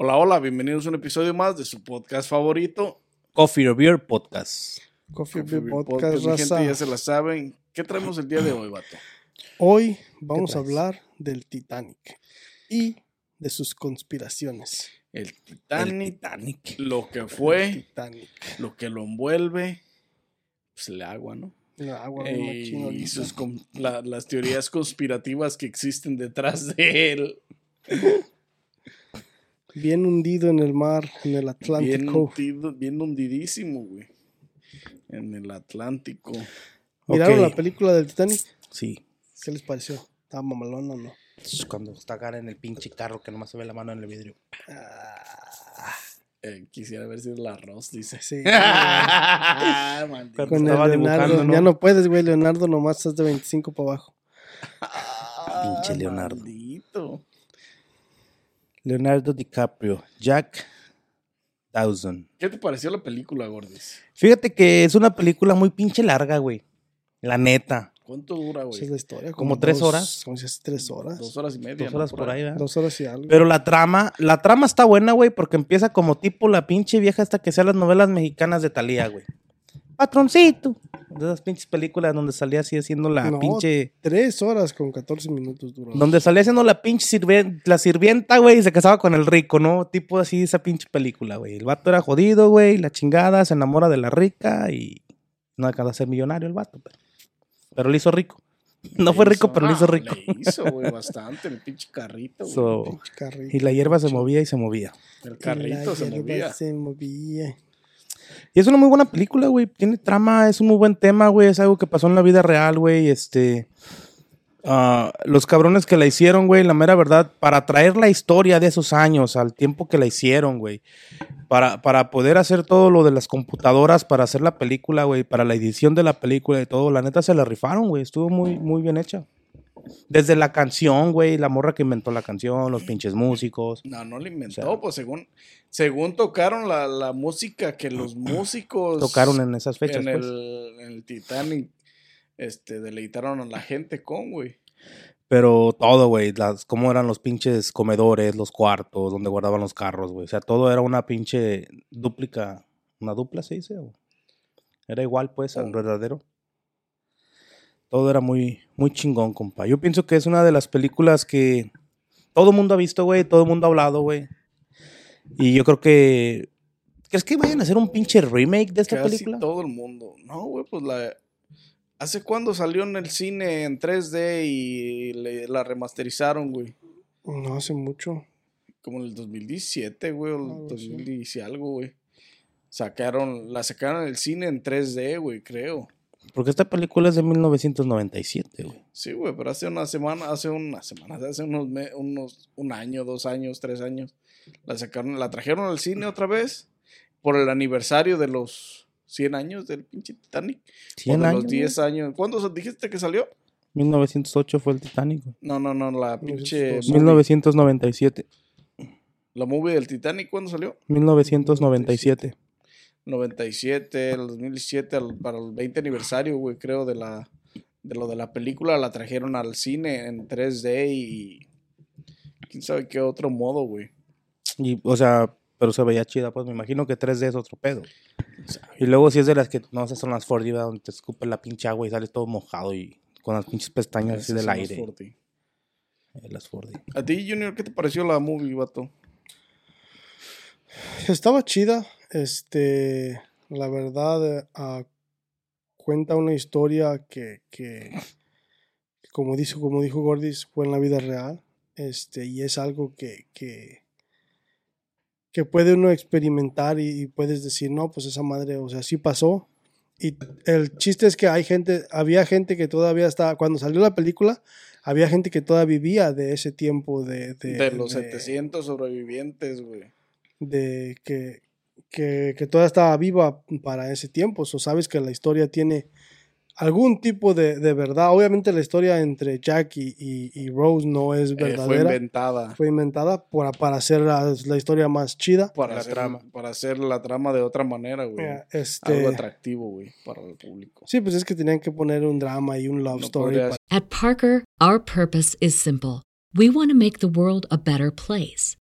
Hola, hola, bienvenidos a un episodio más de su podcast favorito. Coffee or Beer Podcast. Coffee, Coffee Beer Beer Podcast, Mi gente ya se la saben. ¿Qué traemos el día de hoy, vato? Hoy vamos a hablar del Titanic y de sus conspiraciones. El El Titanic, Titanic. lo que El fue, Titanic. lo que lo envuelve, pues el agua, ¿no? La agua Eh, y sus la- las teorías conspirativas que existen detrás de él. Bien hundido en el mar, en el Bien, Atlántico. hundido- bien hundidísimo, güey. En el Atlántico. ¿Miraron la película del Titanic? Sí. ¿Qué les pareció? ¿Estaba mamalona o no? Es Cuando está acá en el pinche carro que nomás se ve la mano en el vidrio. Eh, quisiera haber sido el arroz, dice. Sí. Ah, Con el estaba Leonardo. dibujando, ¿no? Ya no puedes, güey. Leonardo nomás estás de 25 para abajo. Pinche Leonardo. Maldito. Leonardo DiCaprio. Jack Dawson. ¿Qué te pareció la película, Gordis? Fíjate que es una película muy pinche larga, güey. La neta. ¿Cuánto dura, Esa es güey? la historia. ¿Como tres dos- horas? Como si es tres horas. Dos horas y media. Dos ¿no? horas por ahí, ¿verdad? Dos horas y algo. Pero la trama, la trama está buena, güey, porque empieza como tipo la pinche vieja hasta que sea las novelas mexicanas de Talía, güey. Patroncito. De esas pinches películas donde salía así haciendo la No, pinche. Tres horas con 14 minutos duró. Donde salía haciendo la pinche sirvien- la sirvienta, güey, y se casaba con el rico, ¿no? Tipo así esa pinche película, güey. El vato era jodido, güey, la chingada, se enamora de la rica y no alcanza a ser millonario el vato, pero, pero lo hizo rico. No fue Le rico, hizo- pero lo hizo rico. Le hizo, güey, bastante. El pinche carrito, güey. So, y la hierba se movía y se movía. el La carrito se hierba movía. se movía. Y es una muy buena película, güey. Tiene trama, es un muy buen tema, güey. Es algo que pasó en la vida real, güey. Este. ah, los cabrones que la hicieron, güey, la mera verdad, para traer la historia de esos años al tiempo que la hicieron, güey. Para, para poder hacer todo lo de las computadoras, para hacer la película, güey, para la edición de la película y todo, la neta se la rifaron, güey. Estuvo muy, muy bien hecha. Desde la canción, güey, la morra que inventó la canción, los pinches músicos. No, no lo inventó, O sea- pues según, según tocaron la, la música que los músicos Tocaron en esas fechas, en pues. el, en el Titanic, este, deleitaron a la gente con, güey. Pero todo, güey, las, cómo eran los pinches comedores, los cuartos, donde guardaban los carros, güey. O sea, todo era una pinche dúplica, una dupla se dice, era igual, pues, al Oh. verdadero. Todo era muy, muy chingón, compa. Yo pienso que es una de las películas que todo mundo ha visto, güey, todo mundo ha hablado, güey. Y yo creo que... ¿Crees que vayan a hacer un pinche remake de esta Casi película? todo el mundo. No, güey, pues la... ¿Hace cuándo salió en el cine en 3D y le- la remasterizaron, güey? No hace mucho. Como en el 2017, güey, o el Algo así. 2010 y algo, güey. Sacaron, la sacaron en el cine en 3D, güey, creo. Porque esta película es de 1997, güey. Sí, güey, pero hace una semana, hace una semana, hace unos, me- unos, un año, dos años, tres años, la sacaron, la trajeron al cine otra vez por el aniversario de los 100 años del pinche Titanic. 100 o de años. los 10 años. ¿Cuándo dijiste que salió? 1908 fue el Titanic, güey. No, no, no, la pinche 1902. movie, 1997. la movie del Titanic, ¿cuándo salió? 1997. 97, el 2017, al- para el 20 aniversario, güey, creo, de la de lo de la película, la trajeron al cine en 3D y quién sabe qué otro modo, güey. Y, o sea, pero se veía chida, pues me imagino que 3D es otro pedo. Y luego si es de las que, no, esas son las 4D, ¿verdad? donde te escupe la pinche agua y sales todo mojado y con las pinches pestañas así del las aire. 4D. Eh, Las 4D. A ti, Junior, ¿qué te pareció la movie, vato? Estaba chida. Este, la verdad, ah, cuenta una historia que, que, como dijo, como dijo Gordis, fue en la vida real. Este, y es algo que, que, que puede uno experimentar y, y puedes decir, no, pues esa madre, o sea, sí pasó. Y el chiste es que hay gente, había gente que todavía estaba, cuando salió la película, había gente que todavía vivía de ese tiempo de... De, De, los de- 700 sobrevivientes, güey. De que, que, que toda estaba viva para ese tiempo. O sabes que la historia tiene algún tipo de, de verdad. Obviamente la historia entre Jack y, y- y Rose no es Eh, fue verdadera. inventada fue inventada para, para hacer la, la historia más chida. para, La hacer, trama. para hacer la trama de otra manera, güey. Este, Algo atractivo, güey, para el público. sí, pues es que tenían que poner un drama y un love No story. podría para- At Parker, our purpose is simple. We want to make the world a better place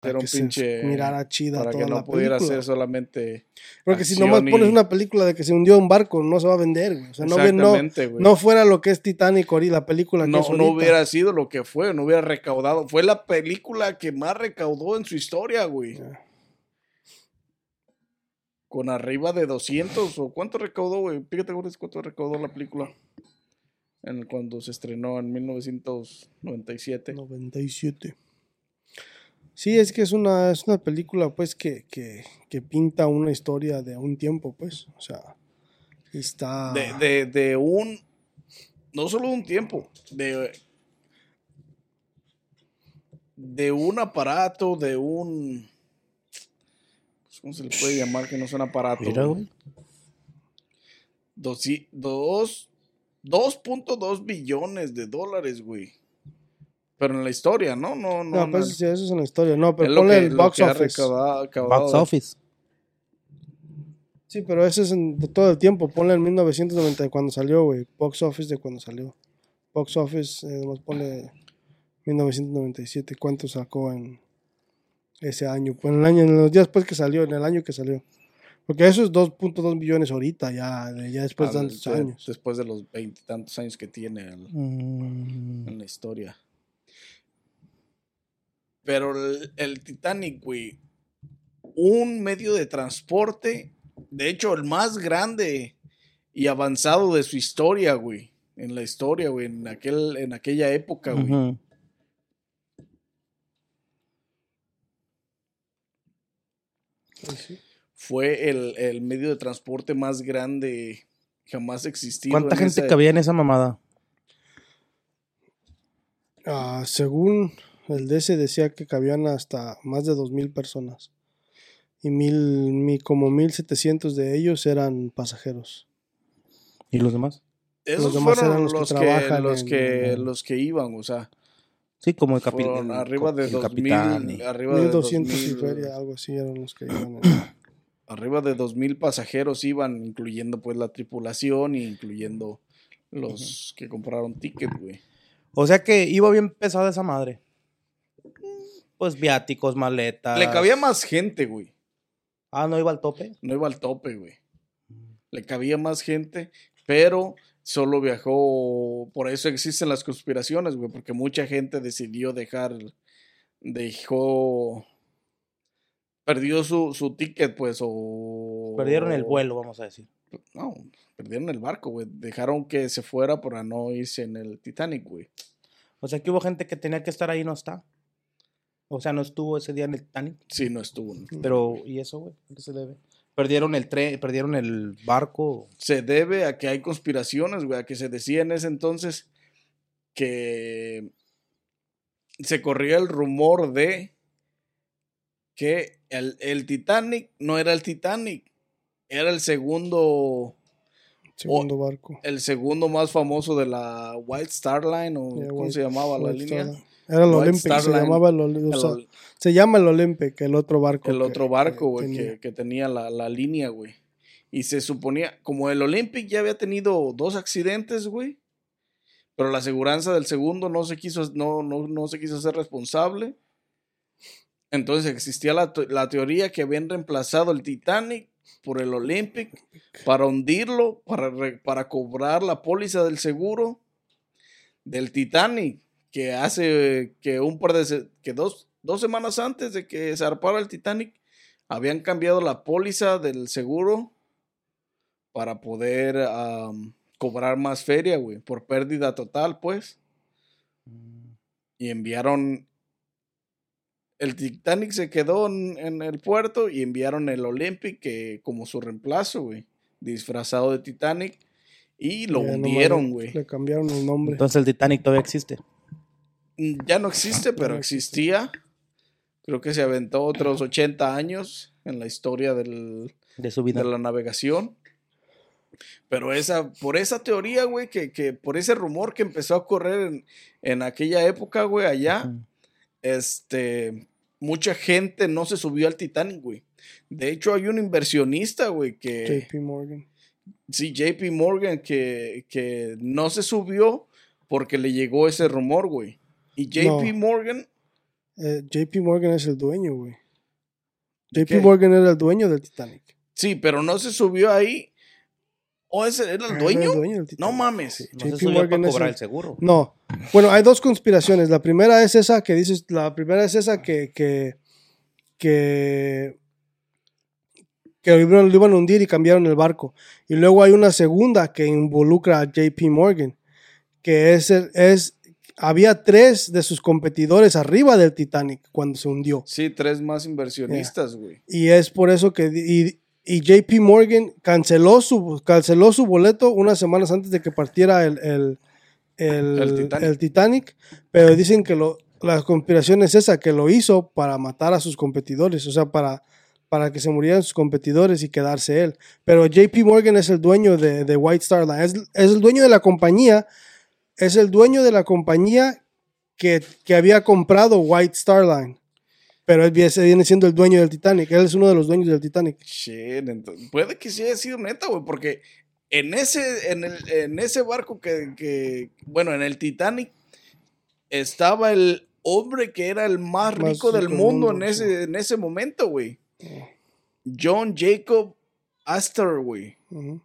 Era un pinche. mirara chida Para toda que no la pudiera película. ser solamente. Porque si nomás y- pones una película de que se hundió un barco, no se va a vender, güey. O sea, no, no, no fuera lo que es Titanic ahorita, la película que no, es no hubiera sido lo que fue, no hubiera recaudado. Fue la película que más recaudó en su historia, güey. Con arriba de 200 o cuánto recaudó, güey. Fíjate, güey, cuánto recaudó la película. En, cuando se estrenó en 1997. 97. Sí, es que es una, es una película, pues, que, que, que pinta una historia de un tiempo, pues. O sea, está... De, de, de un. No solo de un tiempo. De. De un aparato, de un. pues, ¿Cómo se le puede llamar que no es un aparato? Mira, güey? güey. Doci- dos- 2.2 billones de dólares, güey. Pero en la historia, ¿no? No, no. No, no, pues sí, eso es una historia. No, pero ponle que- el box office. Box de- office. Sí, pero ese es en- de todo el tiempo. Ponle el 1990 de cuando salió, güey. Box office de cuando salió. Box office, eh, ponle 1997. ¿Cuánto sacó en ese año? Pues en el año, en los días después que salió, en el año que salió. Porque eso es 2.2 billones ahorita, ya, de- ya después de tantos de- años. Después de los veintitantos años que tiene el- Mm, en la historia. Pero el, el Titanic, güey, un medio de transporte, de hecho, el más grande y avanzado de su historia, güey. En la historia, güey, en, aquel, en aquella época, güey. Pues sí. Fue el, el medio de transporte más grande jamás existido. ¿Cuánta en gente esa- cabía en esa mamada? Ah, según el DC decía que cabían hasta más de 2.000 personas. Y mil, mi- como 1.700 de ellos eran pasajeros. ¿Y los demás? Esos demás fueron eran los, los que que, trabajan los, en- que, en- los que iban, o sea, Sí, como el fueron capitán. arriba de el 2000, capitán y- arriba de 1200 y 2000, feria, algo así eran los que iban. en- arriba de 2000 pasajeros iban, incluyendo pues la tripulación y incluyendo los que compraron ticket, güey. O sea que iba bien pesada esa madre. Pues viáticos, maletas. Le cabía más gente, güey. Ah, no iba al tope. No iba al tope, güey. Le cabía más gente, pero solo viajó. Por eso existen las conspiraciones, güey, porque mucha gente decidió dejar. Dejó. Perdió su, su ticket, pues, o. Perdieron el vuelo, vamos a decir. No, perdieron el barco, güey. Dejaron que se fuera para no irse en el Titanic, güey. O sea que hubo gente que tenía que estar ahí y no está. O sea, no estuvo ese día en el Titanic. Sí, no estuvo. Pero, ¿y eso, güey? ¿A qué se debe? Perdieron el tren, perdieron el barco. se debe a que hay conspiraciones, güey, a que se decía en ese entonces que se corría el rumor de que el, el Titanic no era el Titanic, era el segundo, Segundo barco. el segundo más famoso de la White Star Line, o Yeah, cómo White- se llamaba la White línea. Star- Era el White Olympic, se llamaba el, se llama el Olympic, el otro barco. el que- otro barco, güey, que, que tenía la, la línea, güey. Y se suponía, como el Olympic ya había tenido dos accidentes, güey. Pero la aseguranza del segundo no se quiso, no, no, no se quiso ser responsable. Entonces existía la, la teoría que habían reemplazado el Titanic por el Olympic para hundirlo, para, para cobrar la póliza del seguro del Titanic, que hace que un par de, que dos, dos semanas antes de que zarpara el Titanic, habían cambiado la póliza del seguro para poder am, cobrar más feria, güey, por pérdida total, pues. Y enviaron. El Titanic se quedó en, en el puerto y enviaron el Olympic que, como su reemplazo, güey. Disfrazado de Titanic. Y lo Ya hundieron, güey. Le cambiaron el nombre. Entonces el Titanic todavía existe. Mm, Ya no existe, pero existía. Creo que se aventó otros 80 años en la historia del, De su vida. de la navegación. Pero esa, por esa teoría, güey, que, que por ese rumor que empezó a correr en, en aquella época, güey, allá, este, mucha gente no se subió al Titanic, güey. De hecho, hay un inversionista, güey, que... JP Morgan. Sí, JP Morgan que, que no se subió porque le llegó ese rumor, güey. Y JP No. Morgan, Eh, JP Morgan es el dueño, güey. ¿De JP qué? Morgan era el dueño del Titanic. sí, pero no se subió ahí. ¿O ese era el Era dueño? el dueño del No mames. Sí, No se JP subió Morgan para es cobrar el- el seguro. No. Bueno, hay dos conspiraciones. La primera es esa que dices, la primera es esa que, que, que, que lo iban, lo iban a hundir y cambiaron el barco. Y luego hay una segunda que involucra a JP Morgan, que es, el- es había tres de sus competidores arriba del Titanic cuando se hundió. Sí, tres más inversionistas, güey. Y es por eso que y, y JP Morgan canceló su, canceló su boleto unas semanas antes de que partiera el, el, el- El Titanic. el Titanic, pero dicen que lo, la conspiración es esa, que lo hizo para matar a sus competidores, o sea, para, para que se murieran sus competidores y quedarse él. Pero JP Morgan es el dueño de, de White Star Line, es, es el dueño de la compañía, es el dueño de la compañía que, que había comprado White Star Line. Pero él viene siendo el dueño del Titanic. Él es uno de los dueños del Titanic. Shit, entonces, puede que sí haya sido neta, güey, porque en ese, en el, en ese barco que, que, bueno, en el Titanic estaba el hombre que era el más Más rico del mundo, mundo, en, ese, en ese momento, güey. John Jacob Astor, güey. Ujú.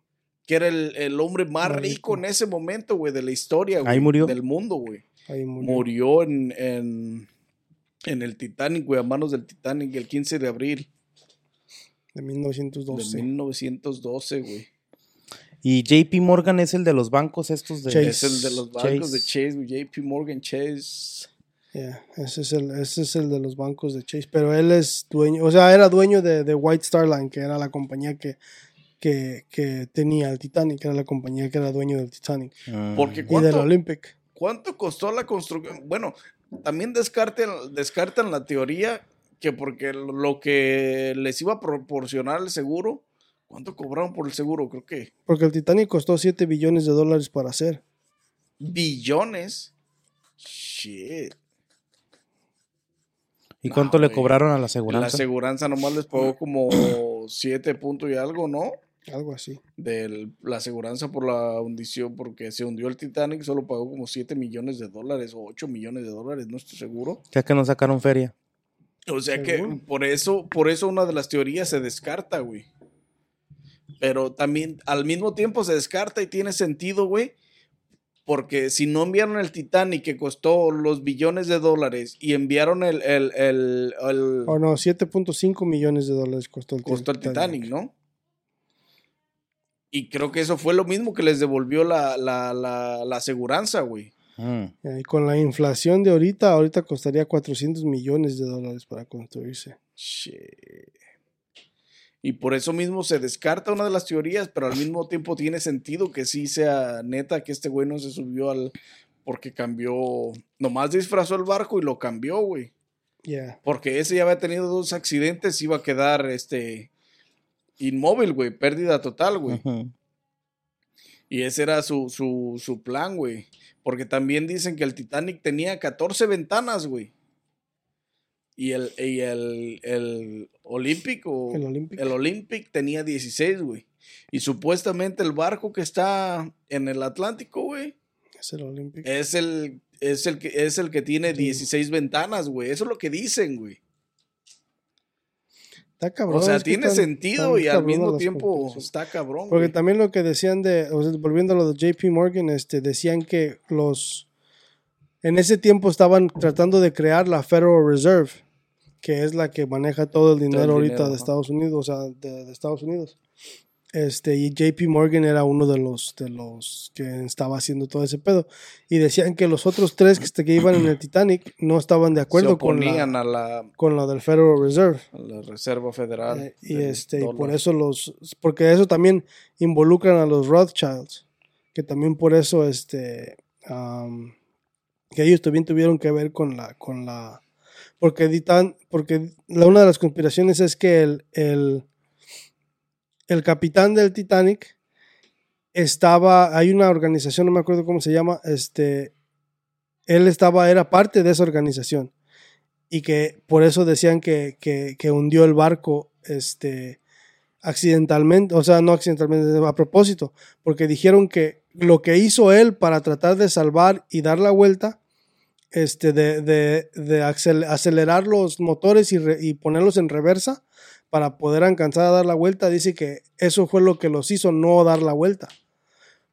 Que era el, el hombre más rico rico. en ese momento, güey, de la historia, güey. Ahí murió. Del mundo, güey. Ahí murió. Murió en, en, en el Titanic, güey, a manos del Titanic el 15 de abril De de 1912. 1912, güey. Y JP Morgan es el de los bancos estos de... Chase. Es el de los bancos de Chase. Chase, güey, JP Morgan Chase. Yeah, ese, es el, ese es el de los bancos de Chase. Pero él es dueño, o sea, era dueño de, de White Star Line, que era la compañía que, que, que tenía el Titanic, era la compañía que era dueño del Titanic. Mm. Porque Y del ¿cuánto, Olympic. ¿cuánto costó la construcción? Bueno, también descarten, descartan la teoría que porque lo que les iba a proporcionar el seguro, ¿cuánto cobraron por el seguro? Creo que Porque el Titanic costó 7 billones de dólares para hacer. billones. Shit. ¿Y No, cuánto le cobraron a la La aseguranza? aseguranza nomás les pagó como 7 puntos y algo, ¿no? Algo así. de la aseguranza por la hundición, porque se hundió el Titanic, solo pagó como 7 millones de dólares o 8 millones de dólares, no estoy seguro. Ya que no sacaron feria. O sea que por eso, por eso una de las teorías se descarta, güey. Pero también al mismo tiempo se descarta y tiene sentido, güey. Porque si no enviaron el Titanic que costó los billones de dólares y enviaron el, el, el, el- O no, 7.5 millones de dólares costó el, costó el Titanic, ¿no? Y creo que eso fue lo mismo que les devolvió la, la, la, la aseguranza, güey. Mm. Eh, Y con la inflación de ahorita, ahorita costaría 400 millones de dólares para construirse. Shit. Y por eso mismo se descarta una de las teorías, pero al mismo tiempo tiene sentido que sí sea neta que este güey no se subió al. Porque cambió. Nomás disfrazó el barco y lo cambió, güey. Yeah. Porque ese ya había tenido dos accidentes, iba a quedar este. Inmóvil, güey. Pérdida total, güey. Y ese era su, su, su plan, güey. Porque también dicen que el Titanic tenía 14 ventanas, güey. Y el, y el, el Olympic o El Olympic. el Olympic tenía 16, güey. Y supuestamente el barco que está en el Atlántico, güey, Es el Olympic. es el, es el, que, es el que tiene 16 ventanas, güey. Eso es lo que dicen, güey. Está cabrón. O sea, tiene están- sentido están y al mismo tiempo está cabrón, Porque güey. también lo que decían de, o sea, volviendo a lo de JP Morgan, este, decían que los, en ese tiempo estaban tratando de crear la Federal Reserve, que es la que maneja todo el dinero ahorita de. Estados Unidos, o sea, de, de Estados Unidos. Este, y JP Morgan era uno de los, de los que estaba haciendo todo ese pedo. Y decían que los otros tres que, este, que iban en el Titanic no estaban de acuerdo con la, a la, con lo del Federal Reserve. a la Reserva Federal. Eh, y este, y por eso los, porque eso también involucran a los Rothschilds, que también por eso, este, am, que ellos también tuvieron que ver con la, con la, porque porque la, una de las conspiraciones es que el, el, el capitán del Titanic estaba, hay una organización, no me acuerdo cómo se llama, este, él estaba, era parte de esa organización y que por eso decían que, que, hundió el barco, este, accidentalmente, o sea, no accidentalmente, a propósito, porque dijeron que lo que hizo él para tratar de salvar y dar la vuelta, este, de, de, de acelerar los motores y, y, ponerlos en reversa para poder alcanzar a dar la vuelta, dice que eso fue lo que los hizo no dar la vuelta.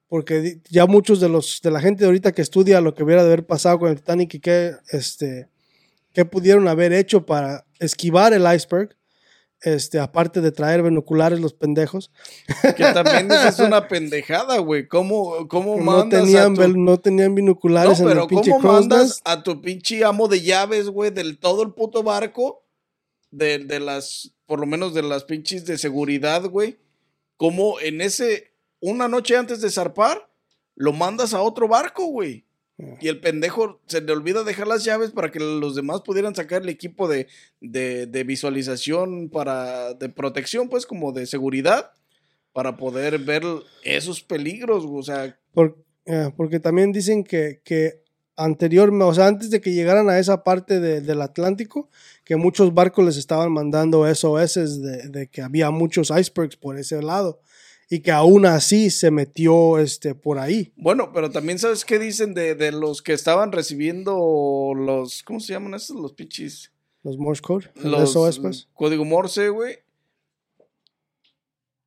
Porque ya muchos de los de la gente de ahorita que estudia lo que hubiera de haber pasado con el Titanic y que este qué pudieron haber hecho para esquivar el iceberg, este, aparte de traer binoculares los pendejos. Que también es una pendejada, güey. ¿Cómo, cómo no mandas tenían, a tu... no tenían binoculares No, en pero el pinche ¿cómo mandas a tu pinche amo de llaves, güey, del todo el puto barco? De, de las, por lo menos de las pinches de seguridad, güey. ¿Cómo en ese, una noche antes de zarpar, lo mandas a otro barco, güey? Y el pendejo se le olvida dejar las llaves para que los demás pudieran sacar el equipo de, de, de visualización para, de protección, pues como de seguridad, para poder ver esos peligros, o sea, Por- eh, porque también dicen que, que anterior, o sea, antes de que llegaran a esa parte de- del Atlántico, que muchos barcos les estaban mandando SOS de, de que había muchos icebergs por ese lado y que aún así se metió este, por ahí. Bueno, pero también sabes qué dicen de, de los que estaban recibiendo los, ¿cómo se llaman estos? Los pinches. Los Morse Code, Los SOS, pues. código Morse, güey.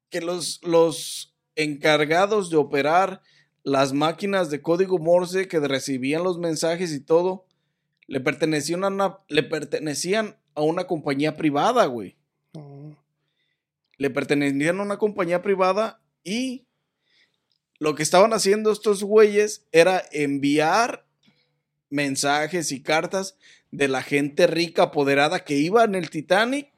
Que los, los encargados de operar las máquinas de código Morse que recibían los mensajes y todo, le pertenecían a una, le pertenecían a una compañía privada, güey. Le pertenecían a una compañía privada y lo que estaban haciendo estos güeyes era enviar mensajes y cartas de la gente rica apoderada que iba en el Titanic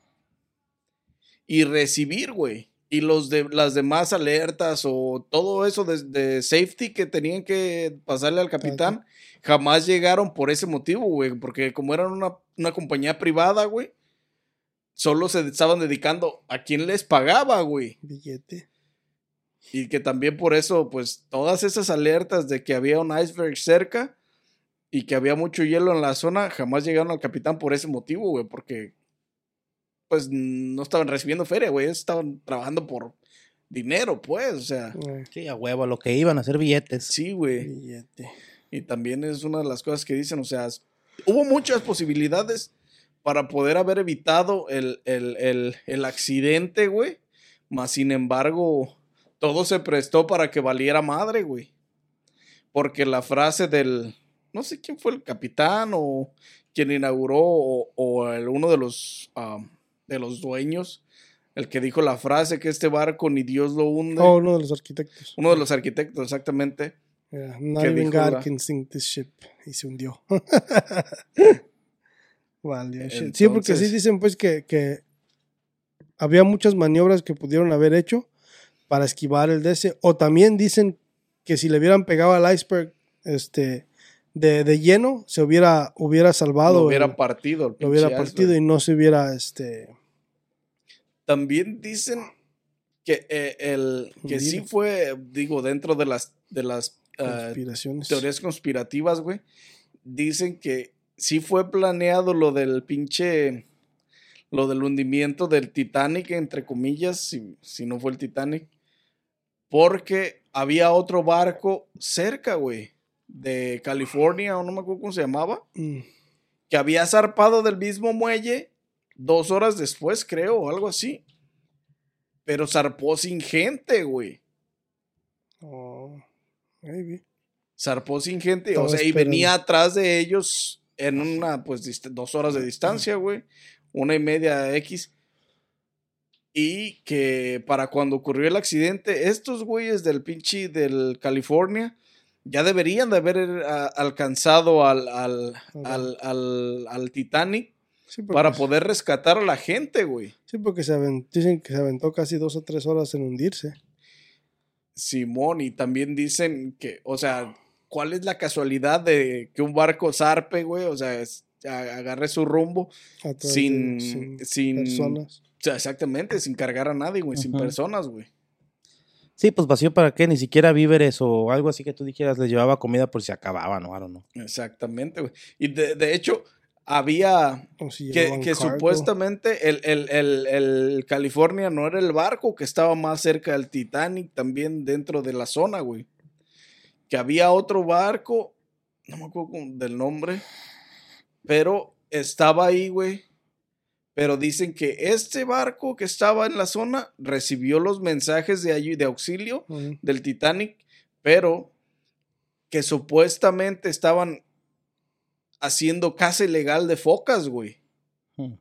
y recibir, güey. Y los de las demás alertas o todo eso de, de safety que tenían que pasarle al capitán, jamás llegaron por ese motivo, güey. Porque como eran una, una compañía privada, güey, solo se estaban dedicando a quien les pagaba, güey. Billete. Y que también por eso, pues, todas esas alertas de que había un iceberg cerca y que había mucho hielo en la zona, jamás llegaron al capitán por ese motivo, güey, porque, pues, no estaban recibiendo feria, güey, estaban trabajando por dinero, pues, o sea, Sí, a huevo, lo que iban a hacer billetes. sí, güey. billete. Y también es una de las cosas que dicen, o sea, hubo muchas posibilidades para poder haber evitado el, el, el, el accidente, güey. Más sin embargo, todo se prestó para que valiera madre, güey. Porque la frase del, no sé quién fue el capitán o quien inauguró o, o el- uno de los, de los dueños, el que dijo la frase que este barco ni Dios lo hunde. Oh, uno de los arquitectos. Uno de los arquitectos, exactamente. Yeah, not ¿Qué even God la- can sink this ship. Y se hundió. Valió shit. Sí, porque sí Entonces- dicen pues que, que había muchas maniobras que pudieron haber hecho para esquivar el DC. O también dicen que si le hubieran pegado al iceberg este, de, de lleno, se hubiera, hubiera salvado. lo hubiera el- partido. el lo hubiera partido iceberg. y no se hubiera este También dicen que, eh, el, que sí fue, digo, dentro de las, de las conspiraciones. teorías conspirativas, güey. Dicen que sí fue planeado lo del pinche. Lo del hundimiento del Titanic, entre comillas, si, si no fue el Titanic. Porque había otro barco cerca, güey. De California, o no me acuerdo cómo se llamaba. Mm, que había zarpado del mismo muelle dos horas después, creo, o algo así. Pero zarpó sin gente, güey. oh, maybe. Zarpó sin gente. Estaba o sea, y esperando. venía atrás de ellos en una, pues, dos horas de distancia, güey. Una y media X. Y que para cuando ocurrió el accidente, estos güeyes del pinche del California ya deberían de haber ah, alcanzado al, al, al, al, al Titanic Sí, para poder rescatar a la gente, güey. sí, porque se dicen que se aventó casi dos o tres horas en hundirse. Simón, y también dicen que, o sea, ¿cuál es la casualidad de que un barco zarpe, güey? O sea, es- agarre su rumbo de- sin, sin, personas. o sea, exactamente, sin cargar a nadie, güey, sin personas, güey. Sí, pues vacío para qué, ni siquiera víveres o algo así que tú dijeras, les llevaba comida por si acababan o algo, ¿no? Exactamente, güey. Y de, de hecho, había si que, que supuestamente el, el, el, el California no era el barco que estaba más cerca del Titanic, también dentro de la zona, güey. Que había otro barco, no me acuerdo del nombre, pero estaba ahí, güey. Pero dicen que este barco que estaba en la zona recibió los mensajes de, de auxilio del Titanic, pero que supuestamente estaban haciendo caza ilegal de focas, güey. Hmm.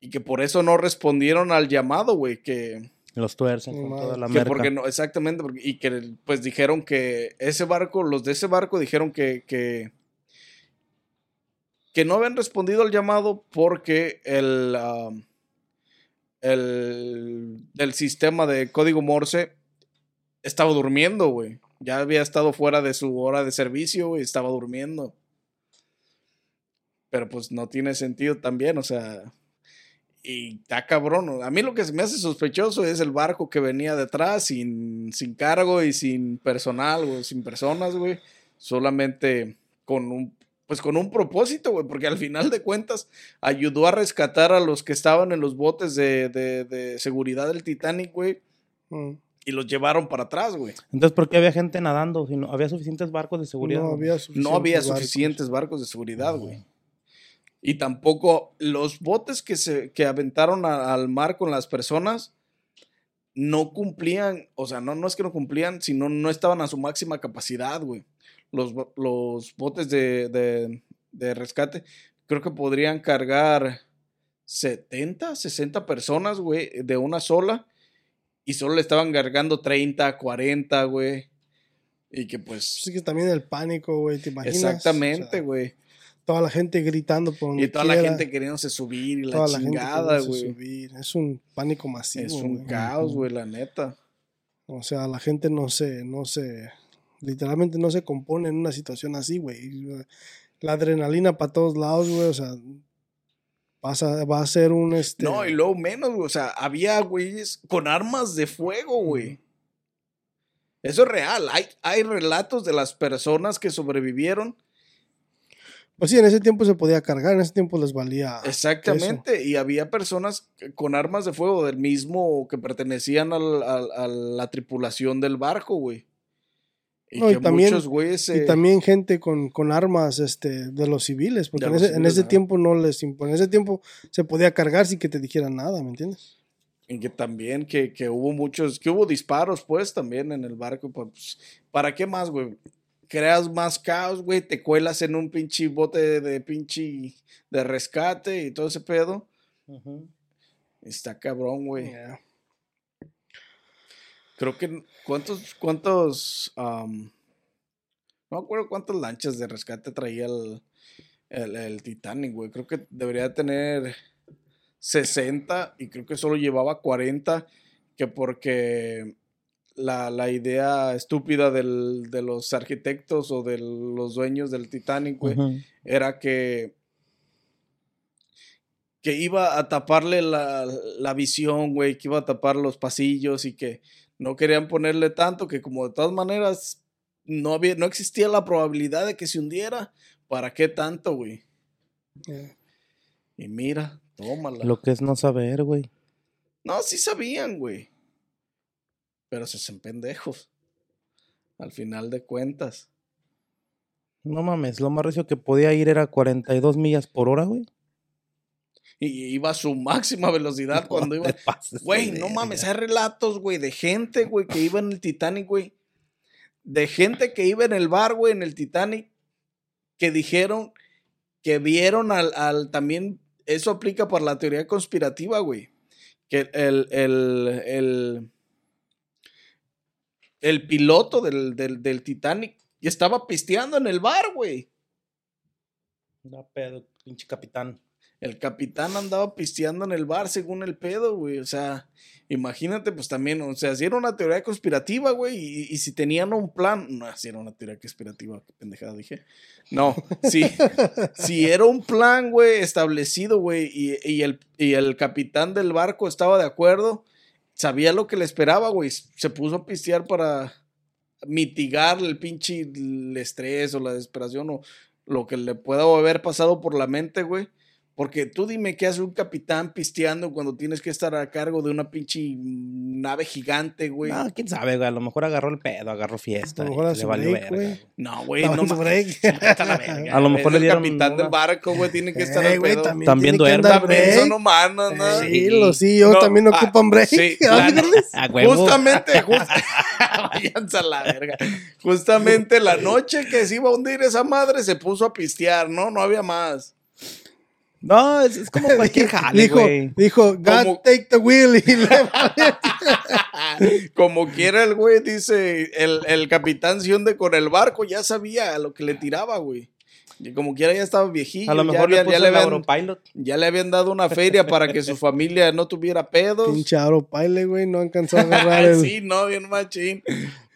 Y que por eso no respondieron al llamado, güey. Que, Los tuercen con toda la que merca. porque no, exactamente, porque- y que pues dijeron que ese barco, los de ese barco dijeron que, que, que no habían respondido al llamado porque el, um, el, el sistema de código Morse estaba durmiendo, güey. Ya había estado fuera de su hora de servicio y estaba durmiendo. Pero pues no tiene sentido también, o sea. Y está cabrón. A mí lo que me hace sospechoso es el barco que venía detrás sin, sin cargo y sin personal, güey, sin personas, güey. Solamente con un, pues con un propósito, güey, porque al final de cuentas ayudó a rescatar a los que estaban en los botes de, de, de seguridad del Titanic, güey, Ujú. y los llevaron para atrás, güey. Entonces, ¿por qué había gente nadando? Si no, había suficientes barcos de seguridad. No güey? había No suficientes había barcos. suficientes barcos de seguridad, güey. Y tampoco los botes que se que aventaron a- al mar con las personas no cumplían, o sea, no, no es que no cumplían, sino no estaban a su máxima capacidad, güey. Los, los botes de, de- de rescate creo que podrían cargar 70, 60 personas, güey, de una sola. Y solo le estaban cargando 30, 40, güey. Y que pues... Es que también el pánico, güey, ¿te imaginas? Exactamente, O sea, güey. toda la gente gritando por donde Y toda la gente queriéndose subir y la toda la chingada, güey. Es un pánico masivo. Es un caos, güey, la neta. O sea, la gente no se, no se, literalmente no se compone en una situación así, güey. La adrenalina para todos lados, güey, o sea, pasa, va a ser un, este... No, y luego menos, güey. O sea, había güeyes con armas de fuego, güey. Eso es real. Hay, hay relatos de las personas que sobrevivieron. Pues sí, en ese tiempo se podía cargar, en ese tiempo les valía. Exactamente. Y había personas con armas de fuego del mismo que pertenecían al- al- a la tripulación del barco, güey. Y No, y también- muchos güeyes se- Y también gente con, con armas este, de los civiles, porque en ese, en ese ajá. tiempo no les en ese tiempo se podía cargar sin que te dijeran nada, ¿me entiendes? Y que también que, que hubo muchos, que hubo disparos, pues, también en el barco. Pues, ¿Para qué más, güey? Creas más caos, güey, te cuelas en un pinche bote de, de pinche de rescate y todo ese pedo. Está cabrón, güey. Yeah. Creo que, ¿cuántos, cuántos, no me acuerdo cuántas lanchas de rescate traía el, el, el Titanic, güey. Creo que debería tener 60 y creo que solo llevaba 40, que porque la, la idea estúpida del- de los arquitectos o de los dueños del Titanic, güey, era que que iba a taparle la, la visión, güey, que iba a tapar los pasillos y que no querían ponerle tanto, que como de todas maneras no, había, no existía la probabilidad de que se hundiera, ¿para qué tanto, güey? Yeah. Y mira, tómala. Lo que es no saber, güey. No, sí sabían, güey. Pero se hacen pendejos. Al final de cuentas. No mames, lo más recio que podía ir era 42 millas por hora, güey. Y iba a su máxima velocidad cuando iba. Güey, no mames, hay relatos, güey, de gente, güey, que iba en el Titanic, güey. De gente que iba en el bar, güey, en el Titanic, que dijeron que vieron al, al también, eso aplica para la teoría conspirativa, güey. Que el, el, el, el piloto del, del, del Titanic estaba pisteando en el bar, güey. Da pedo, pinche capitán. El capitán andaba pisteando en el bar según el pedo, güey. O sea, imagínate, pues también, o sea, si era una teoría conspirativa, güey, y, y si tenían un plan, no, si era una teoría conspirativa, qué pendejada dije. No, sí, si era un plan, güey, establecido, güey, y, y el, y el capitán del barco estaba de acuerdo, sabía lo que le esperaba, güey. Se puso a pistear para mitigar el pinche el estrés o la desesperación o lo que le pueda haber pasado por la mente, güey. Porque tú dime qué hace un capitán pisteando cuando tienes que estar a cargo de una pinche nave gigante, güey. No, quién sabe, güey. A lo mejor agarró el pedo, agarró fiesta. A lo mejor a le su valió break, verga, güey. No, güey, no en su mames. break. A lo mejor le el dieron capitán una- del barco, güey, tiene que estar Eh, al güey, pedo. también, También duerme. También son humanos, ¿no? Sí, los CEOs No, también ah, ocupan break. sí, ¿Ah, la- Gordy? A huevo. Justamente, just- váyanse a la verga. Justamente la noche que se iba a hundir esa madre se puso a pistear, ¿no? No había más. No, es, es como cualquier jale, dijo, güey. dijo, God Como- take the wheel. Y le Como quiera el güey, dice, el, el capitán se hunde con el barco, ya sabía a lo que le tiraba, güey. Y como quiera ya estaba viejillo. A lo ya mejor le había- puso ya le habían, ya le habían dado una feria para que su familia no tuviera pedos. Pinche Aeropaile, güey, no alcanzó a agarrar el... sí, no, bien machín.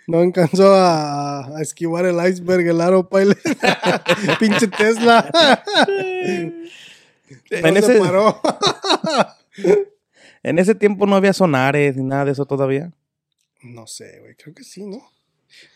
No alcanzó a, a esquivar el iceberg, el Aeropaile. Pinche Tesla. En No se ese- paró. En ese tiempo no había sonares ni nada de eso todavía. No sé, güey, creo que sí, ¿no?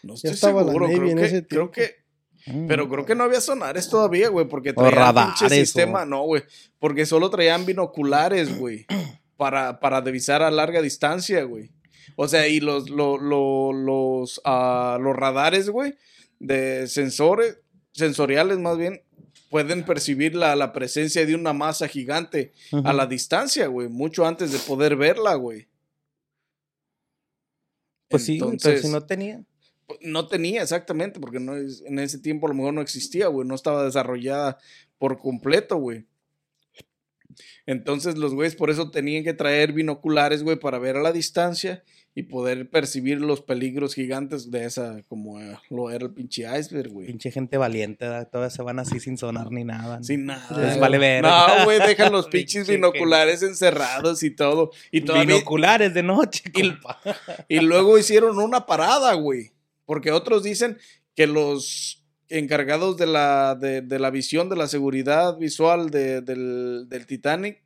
No estoy estaba la seguro, Navy creo en que, ese creo que Mm. Pero creo que no había sonares todavía, güey, porque traían radares, pinche o- sistema, no, güey, porque solo traían binoculares, güey, para, para divisar a larga distancia, güey. O sea, y los, lo- lo- los, ah, los radares, güey, de sensores, sensoriales más bien, pueden percibir la, la presencia de una masa gigante a la distancia, güey, mucho antes de poder verla, güey. Pues sí, pero Entonces- si no tenía. no tenía exactamente, porque no es, en ese tiempo a lo mejor no existía, güey, no estaba desarrollada por completo, güey. Entonces los güeyes por eso tenían que traer binoculares, güey, para ver a la distancia y poder percibir los peligros gigantes de esa, como eh, lo era el pinche iceberg, güey. Pinche gente valiente, ¿verdad? todas se van así sin sonar ni nada. ¿no? Sin nada. Les vale ver. No, güey, dejan los pinches Pinche binoculares encerrados y todo. Y todavía, Binoculares de noche, Y- compa. Y luego hicieron una parada, güey. Porque otros dicen que los encargados de la, de, de la visión, de la seguridad visual de- del, del Titanic,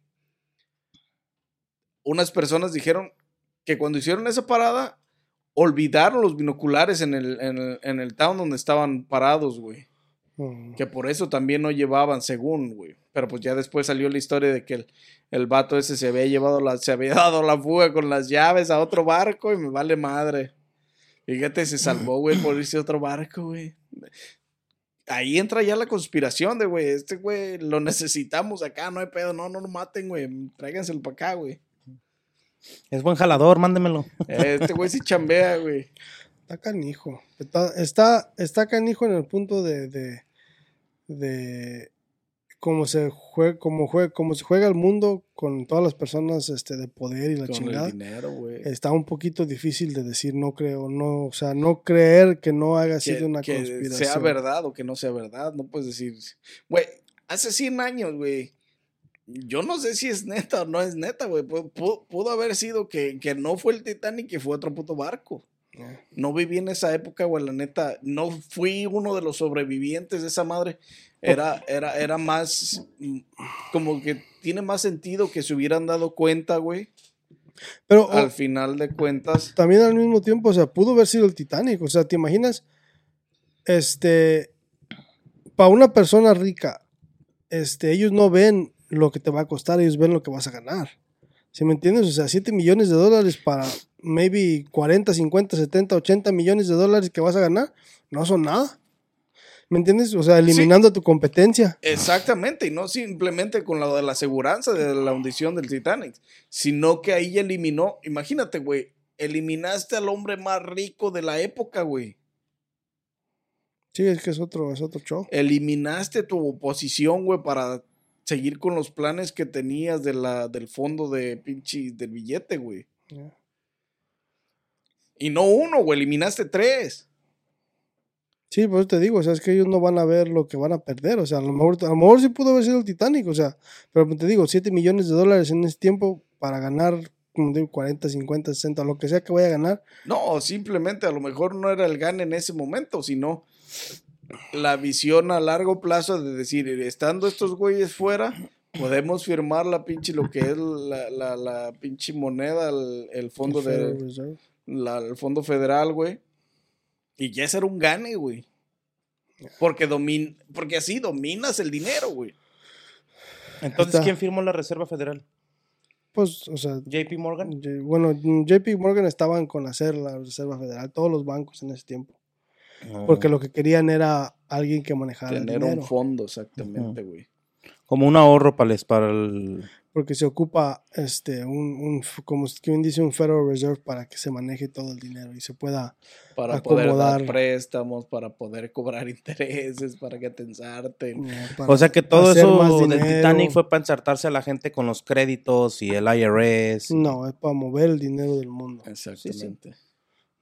unas personas dijeron que cuando hicieron esa parada, olvidaron los binoculares en el, en el, en el town donde estaban parados, güey. Mm. Que por eso también no llevaban, según, güey. Pero pues ya después salió la historia de que el, el vato ese se había llevado la, se había dado la fuga con las llaves a otro barco y me vale madre. Fíjate, se salvó, güey, por irse a otro barco, güey. Ahí entra ya la conspiración de, güey, este güey lo necesitamos acá, no hay pedo, no, no lo maten, güey, tráiganselo para acá, güey. Es buen jalador, mándemelo. Este güey sí chambea, güey. Está canijo. Está, está, está canijo en el punto de, de, de cómo se juega, cómo juega, cómo se juega el mundo con todas las personas este, de poder y la Con chingada. el dinero, güey. Está un poquito difícil de decir no creo, no, o sea, no creer que no haya que, sido una que conspiración. sea verdad o que no sea verdad. No puedes decir, güey, hace 100 años, güey. Yo no sé si es neta o no es neta, güey. Pu- pu- Pudo, haber sido que, que no fue el Titanic, que fue otro puto barco. Ya. No viví en esa época, güey, la neta. No fui uno de los sobrevivientes de esa madre. Era, era, era más, mm, como que tiene más sentido que se hubieran dado cuenta, güey. Pero Al oh, final de cuentas. también al mismo tiempo, o sea, pudo haber sido el Titanic. O sea, ¿te imaginas? Este, para una persona rica, este, ellos no ven lo que te va a costar, ellos ven lo que vas a ganar. ¿Sí me entiendes? O sea, 7 millones de dólares para maybe 40, 50, 70, 80 millones de dólares que vas a ganar, no son nada. ¿Me entiendes? O sea, eliminando tu competencia. Exactamente, y no simplemente con lo de la aseguranza de la hundición del Titanic, sino que ahí eliminó, imagínate, güey, eliminaste al hombre más rico de la época, güey. Sí, es que es otro, es otro show. Eliminaste tu oposición, güey, para seguir con los planes que tenías de la, del fondo de pinche del billete, güey. Y no uno, güey, eliminaste tres. Sí, por eso te digo, o sea, es que ellos no van a ver lo que van a perder, o sea, a lo mejor, a lo mejor sí pudo haber sido el Titanic, o sea, pero te digo, 7 millones de dólares en ese tiempo para ganar, como digo, 40, 50, 60, lo que sea que vaya a ganar, No, simplemente a lo mejor no era el gane en ese momento, sino la visión a largo plazo de decir, estando estos güeyes fuera, podemos firmar la pinche, lo que es la, la, la pinche moneda, el, el fondo Federal de, la- el fondo federal, güey. Y ya será un gane, güey. Porque domin, porque así dominas el dinero, güey. Entonces. ¿quién firmó la Reserva Federal? Pues, o sea, JP Morgan. J- bueno, JP Morgan estaban con hacer la Reserva Federal, todos los bancos en ese tiempo. Porque lo que querían era alguien que manejara el Tener dinero. un fondo, exactamente, güey. Como un ahorro para el, para el... porque se ocupa este un, un como quien dice un Federal Reserve para que se maneje todo el dinero y se pueda Para poder Acomodar. dar préstamos, para poder cobrar intereses, para que te ensarten. para O sea que todo eso del. Titanic fue para ensartarse a la gente con los créditos y el IRS. y- no es para mover el dinero del mundo Exactamente.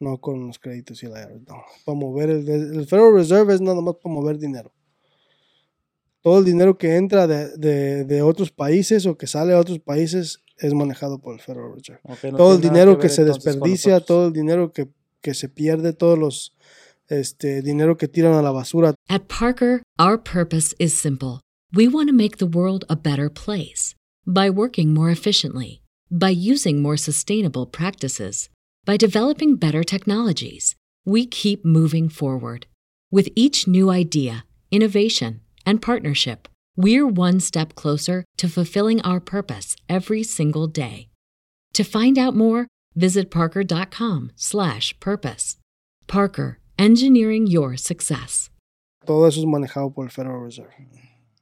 No con los créditos y la no para mover el, el Federal Reserve es nada más para mover dinero. Todo el dinero que entra de, de, de otros países o que sale a otros países es manejado por el Federal Reserve. Ok, no todo el dinero que, ver se desperdicia, todo el dinero que, que se pierde, todos los este dinero que tiran a la basura, At Parker, our purpose is simple. We want to make the world a better place by working more efficiently, by using more sustainable practices, by developing better technologies. We keep moving forward. With each new idea, innovation, and partnership, we're one step closer to fulfilling our purpose every single day. To find out more, visit parker.com/purpose. Parker, engineering your success. todo eso es manejado por el Federal Reserve.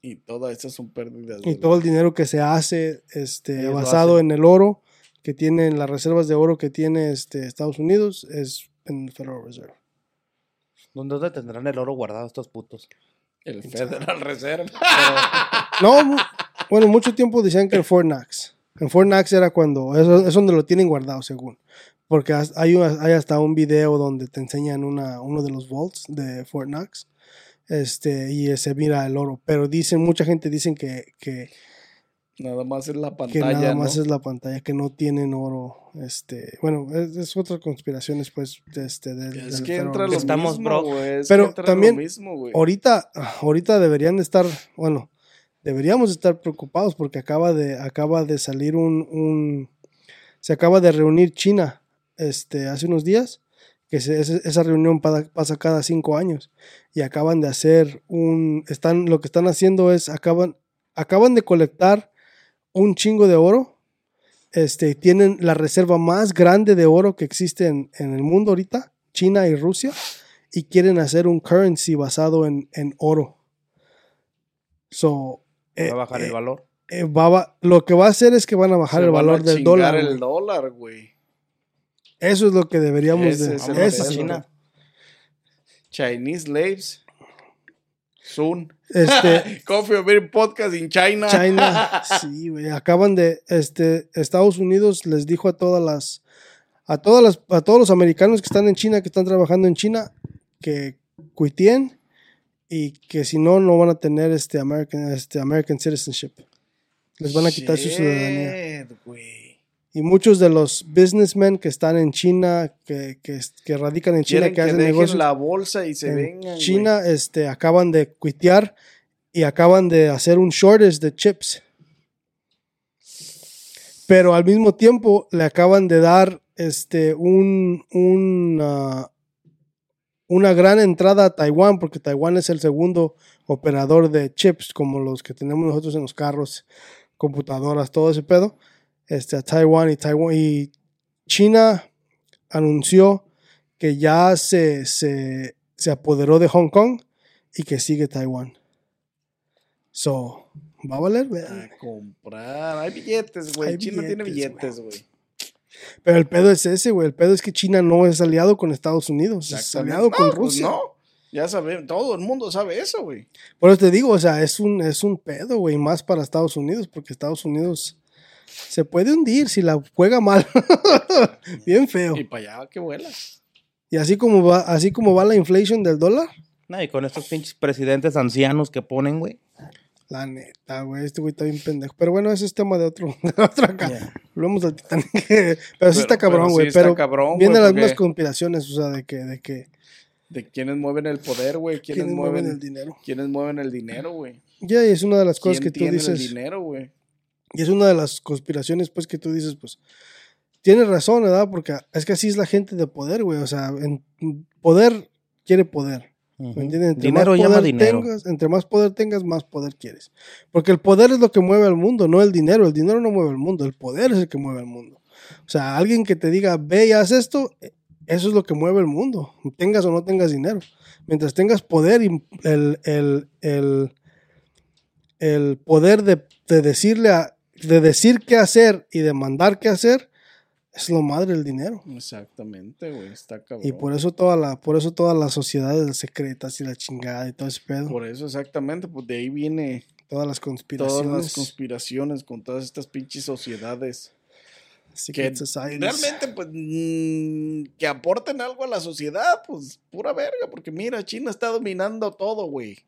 Y todas estas son pérdidas. Y todo el dinero que se hace este, basado hacen. en el oro que tienen las reservas de oro que tiene este, Estados Unidos es en el Federal Reserve. ¿Dónde dónde tendrán el oro guardado estos putos? El Federal Reserve. No, bueno, mucho tiempo decían que en Fort Knox. En Fort Knox era cuando, eso es donde lo tienen guardado según. Porque hay, hay hasta un video donde te enseñan una, uno de los vaults de Fort Knox. Este, y se mira el oro. Pero dicen, mucha gente dicen que, que, Nada más es la que pantalla. nada más es la pantalla, que no tienen oro. Este, bueno, es, es otra conspiración después de este, del- Es del que entra lo. Estamos mismo, güey. Es Pero que entra también lo mismo, güey. ahorita, ahorita deberían de estar, bueno, deberíamos estar preocupados porque acaba de, acaba de salir un, un- se acaba de reunir China, este, hace unos días, que se- esa reunión pa- pasa cada cinco años y acaban de hacer un, están, lo que están haciendo es, acaban, acaban de colectar un chingo de oro, este, tienen la reserva más grande de oro que existe en, en el mundo ahorita, China y Rusia y quieren hacer un currency basado en, en oro. So, ¿Va eh, a bajar eh, el valor? eh, va lo que va a hacer es que van a bajar Se el van a valor del chingar dólar. el dólar, güey. Eso es lo que deberíamos Ese de es el China. Chinese slaves. Soon. Este, Coffee or Beer Podcast in China. China, sí, güey, acaban de, este, Estados Unidos les dijo a todas las, a todas las, a todos los americanos que están en China, que están trabajando en China, que cuitien y que si no, no van a tener este American, este American citizenship. Les van a quitar su ciudadanía. Güey. Y muchos de los businessmen que están en China, que, que, que radican en China, que, que, hacen negocios la bolsa y se en vengan. China, este, acaban de cuitear y acaban de hacer un shortage de chips. Pero al mismo tiempo le acaban de dar este, un, un, ah, una gran entrada a Taiwán, porque Taiwán es el segundo operador de chips, como los que tenemos nosotros en los carros, computadoras, todo ese pedo. Este, a Taiwán y Taiwán y China anunció que ya se, se, se apoderó de Hong Kong y que sigue Taiwán. So, va a valer. A comprar. Hay billetes, güey. China tiene billetes, güey. Pero el pedo es ese, güey. El pedo es que China no es aliado con Estados Unidos, es aliado con pues Rusia. no. Ya sabemos, todo el mundo sabe eso, güey. Por eso te digo, o sea, es un, es un pedo, güey, más para Estados Unidos, porque Estados Unidos se puede hundir si la juega mal. Bien feo. Y para allá que vuela. Y así como va, así como va la inflation del dólar, No, y con estos pinches presidentes ancianos que ponen, güey. la neta, güey, este güey está bien pendejo. Pero bueno, ese es tema de otro, de otro acá. Hablamos del Titanic. pero sí está Pero- cabrón, pero güey. sí está Pero, cabrón, vienen las porque- mismas conspiraciones, o sea, de que, de que De quienes mueven el poder, güey. Quienes quiénes mueven, mueven el dinero. quienes mueven el dinero, güey. Ya, y es una de las cosas ¿Quién que tú tiene el dices. dinero, güey? Y es una de las conspiraciones, pues, que tú dices, pues, tienes razón, ¿verdad? Porque es que así es la gente de poder, güey. O sea, en poder quiere poder. ¿Me entiendes? Entre Dinero más llama poder dinero. Tengas, entre más poder tengas, más poder quieres. Porque el poder es lo que mueve al mundo, no el dinero. El dinero no mueve el mundo, el poder es el que mueve al mundo. O sea, alguien que te diga, ve y haz esto, eh, eso es lo que mueve el mundo. Tengas o no tengas dinero. Mientras tengas poder y el, el, el, el poder de, de decirle a, de decir qué hacer y de mandar qué hacer, es lo madre el dinero. Exactamente, güey. Está cabrón. Y por eso toda la, por eso todas las sociedades secretas y la chingada y todo ese pedo, Por eso, exactamente, pues de ahí viene todas las todas conspiraciones, las conspiraciones con todas estas pinches sociedades. secret que societies. Realmente, pues, mm, que aporten algo a la sociedad, pues, pura verga, porque mira, China está dominando todo, güey.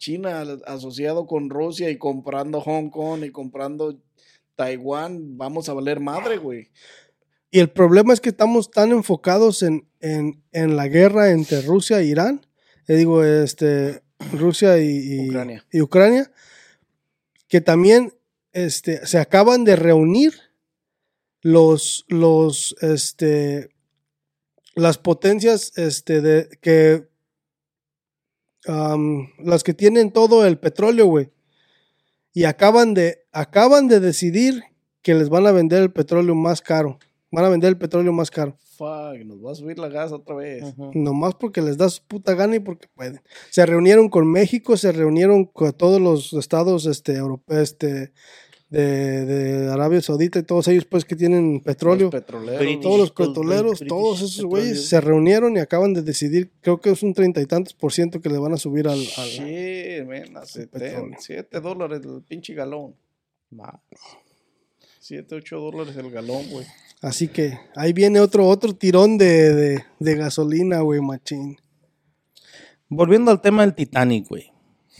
China asociado con Rusia y comprando Hong Kong y comprando Taiwán, vamos a valer madre, güey. Y el problema es que estamos tan enfocados en, en, en la guerra entre Rusia e Irán, eh, digo, este, Rusia y, y- Ucrania. y Ucrania, que también este, se acaban de reunir los, los, este, las potencias este, de, que, am, las que tienen todo el petróleo, güey. Y acaban de, acaban de decidir que les van a vender el petróleo más caro. Van a vender el petróleo más caro. Fuck, nos va a subir la gas otra vez. Nomás porque les da su puta gana y porque pueden. Se reunieron con México, se reunieron con todos los estados este, europeos, este, de, de Arabia Saudita y todos ellos pues que tienen petróleo. Los petroleros. British. todos los petroleros, British todos esos güeyes se reunieron y acaban de decidir, creo que es un treinta y tantos por ciento que le van a subir al... al- Shit, man, a seten- petróleo. siete dólares el pinche galón. Más. 7, 8 dólares el galón, güey. Así que ahí viene otro, otro tirón de, de, de gasolina, güey, machín. Volviendo al tema del Titanic, güey.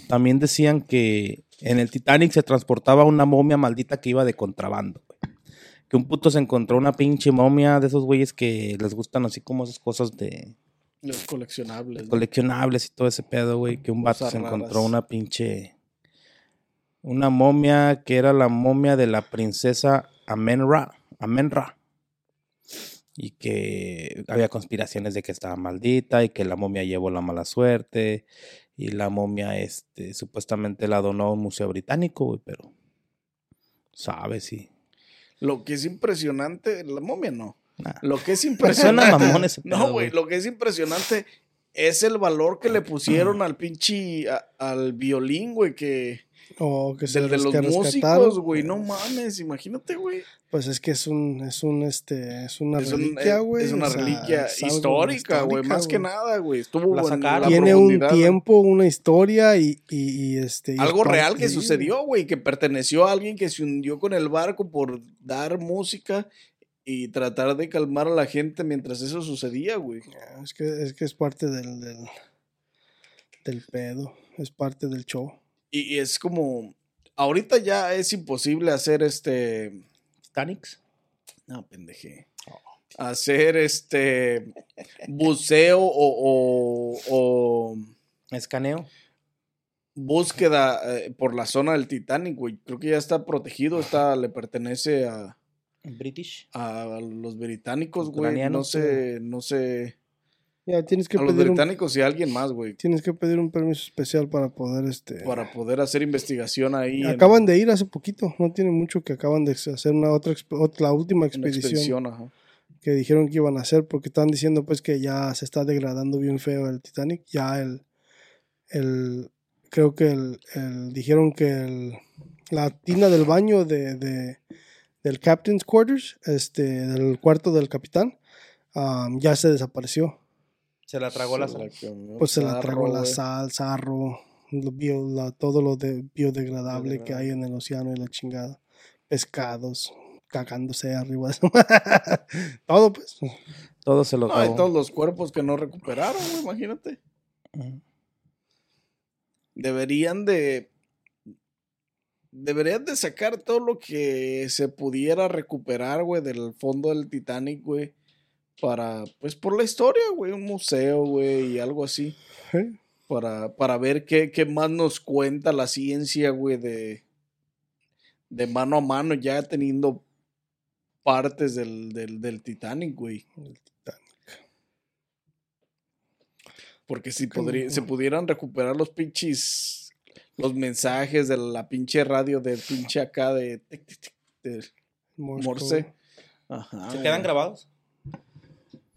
También decían que en el Titanic se transportaba una momia maldita que iba de contrabando, güey. Que un puto se encontró una pinche momia de esos güeyes que les gustan así como esas cosas de Los coleccionables. ¿no? coleccionables y todo ese pedo, güey. Que un vato Cosas se encontró raras. una pinche. Una momia que era la momia de la princesa Amenra. Amenra. Y que había conspiraciones de que estaba maldita y que la momia llevó la mala suerte. Y la momia, este, supuestamente la donó a un museo británico, güey, pero. Sabes, sí. Lo que es impresionante, la momia no. Nah. Lo que es impresionante. mamón ese pedo, no, güey. güey. Lo que es impresionante es el valor que le pusieron al pinche. a- al violín, güey, que. O que se Del de los que músicos, güey. No mames, imagínate, güey. Pues es que es un, es un, este, es una Es, un- reliquia, eh, güey. es una o sea, reliquia histórica, güey. Más que nada, güey. Estuvo La en sacaron. la Tiene un profundidad, güey. tiempo, una historia y, y, y, este. y Algo real que sucedió, güey, que perteneció a alguien que se hundió con el barco por dar música y tratar de calmar a la gente mientras eso sucedía, güey. Es que, es que es parte del, del, del pedo. Es parte del show. Y, y es como, ahorita ya es imposible hacer este, Titanics. no, pendeje, hacer este buceo o, o- o Escaneo. búsqueda eh, por la zona del Titanic, güey. Creo que ya está protegido, está, le pertenece a, British. a los británicos, güey. No sé, no sé. Ya tienes que A los pedir un, británicos y a alguien más, güey. tienes que pedir un permiso especial para poder este. Para poder hacer investigación ahí. en- Acaban de ir hace poquito, no tiene mucho que acaban de hacer una otra, exp- ot- la última expedición, expedición, ajá. que dijeron que iban a hacer porque están diciendo pues que ya se está degradando bien feo el Titanic, ya el, el creo que el, el- dijeron que el, la tina del baño de, de- del captain's quarters, este, del cuarto del capitán, um, ya se desapareció. Se la tragó la Se sal. comió Pues se la tragó la sal, sarro, lo bio- la- todo lo de biodegradable que hay en el océano y la chingada. Pescados, cagándose arriba de eso. todo pues. Todo se lo No, hay acabó. todos los cuerpos que no recuperaron, güey, imagínate. Deberían de. Deberían de sacar todo lo que se pudiera recuperar, güey, del fondo del Titanic, güey. Para, pues por la historia, güey, un museo, güey, y algo así. ¿eh? para, para ver qué, qué más nos cuenta la ciencia, güey, de, de mano a mano, ya teniendo partes del, del, del Titanic, güey. Porque si podría, se pudieran recuperar los pinches, los mensajes de la pinche radio del pinche acá de, de Morse. Ajá, ¿Se quedan grabados?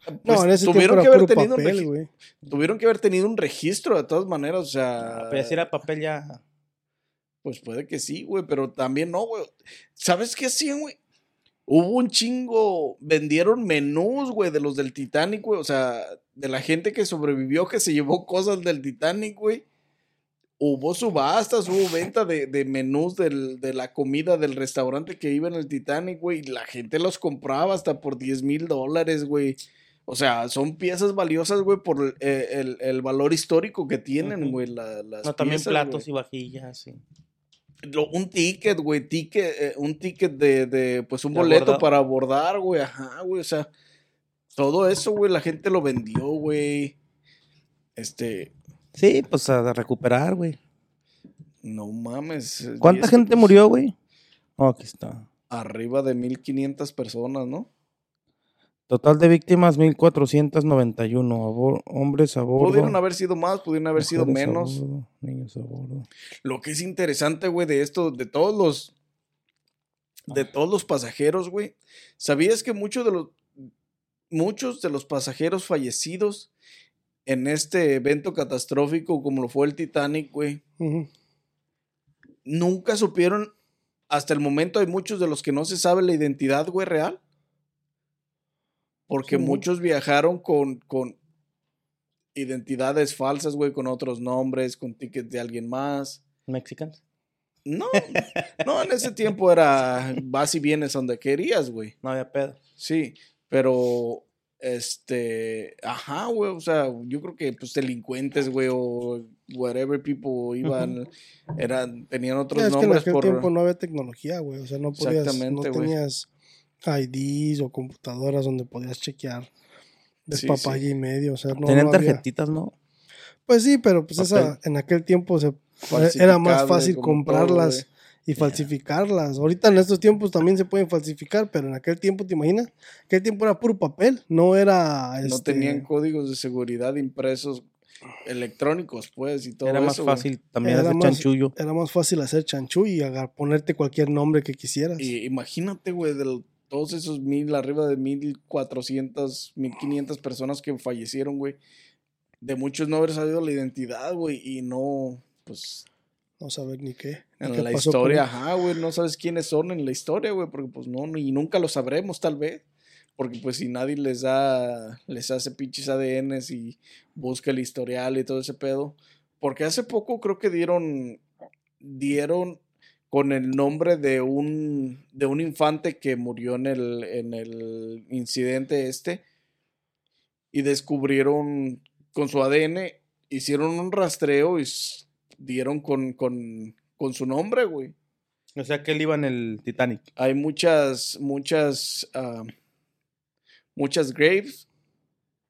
No, Pues en ese tuvieron que haber puro tenido un papel, güey. Tuvieron que haber tenido un registro de todas maneras, o sea. Pero si era papel ya. Pues puede que sí, güey, pero también no, güey. ¿Sabes qué hacían, güey? Hubo un chingo, vendieron menús, güey, de los del Titanic, güey. O sea, de la gente que sobrevivió, que se llevó cosas del Titanic, güey. Hubo subastas, hubo venta de, de menús del- de la comida del restaurante que iba en el Titanic, güey. Y la gente los compraba hasta por 10 mil dólares, güey. O sea, son piezas valiosas, güey, por el, el- el valor histórico que tienen, güey. la- las No, también piezas, platos güey. y vajillas, sí. Lo- un ticket, güey, ticket, eh, un ticket de, de, pues un De boleto abordar. para abordar, güey, ajá, güey, o sea, todo eso, güey, la gente lo vendió, güey. Este, Sí, pues a recuperar, güey. no mames. eh, ¿Cuánta gente pues, murió, güey? Oh, aquí está. Arriba de 1500 personas, ¿no? Total de víctimas, 1491. Abo- hombres a bordo. Pudieron haber sido más, pudieron haber sido a menos. bordo, niños a bordo. Lo que es interesante, güey, de esto, de todos los, de todos los pasajeros, güey, ¿sabías que muchos de los, muchos de los pasajeros fallecidos en este evento catastrófico como lo fue el Titanic, güey, nunca supieron, hasta el momento hay muchos de los que no se sabe la identidad, güey, real? Porque Sí. muchos viajaron con, con identidades falsas, güey, con otros nombres, con tickets de alguien más. ¿Mexicans? No, no, en ese tiempo era vas y vienes donde querías, güey. No había pedo. Sí, pero este, ajá, güey, o sea, yo creo que pues delincuentes, güey, o whatever people iban, eran, tenían otros Ya, es que en nombres aquel por... tiempo no había tecnología, güey. O sea, no podías, no Exactamente, güey. tenías IDs o computadoras donde podías chequear de Sí, papaya y medio. O sea, no, Tenían no tarjetitas, ¿no? Pues sí, pero pues Papel. esa, en aquel tiempo se, era más fácil todo, comprarlas y falsificarlas. Ahorita en estos tiempos también se pueden falsificar, pero en aquel tiempo, ¿te imaginas? Aquel tiempo era puro papel, no era... No este, tenían códigos de seguridad impresos electrónicos, pues, y todo Era más eso, güey. fácil también Era hacer más- chanchullo. Era más fácil hacer chanchú y agar- ponerte cualquier nombre que quisieras. Y imagínate, güey, de lo- todos esos mil, arriba de mil cuatrocientas, mil quinientas personas que fallecieron, güey. De muchos no haber sabido la identidad, güey, y no, pues, No saber ni qué. ni en qué la pasó historia, ajá, güey, no sabes quiénes son en la historia, güey, porque pues no, y nunca lo sabremos, tal vez. Porque pues si nadie les da, les hace pinches ADNs y busca el historial y todo ese pedo. Porque hace poco creo que dieron, dieron con el nombre de un, de un infante que murió en el, en el incidente este. Y descubrieron con su ADN, hicieron un rastreo y dieron con, con, con su nombre, güey. O sea que él iba en el Titanic. Hay muchas, muchas, ah, muchas graves,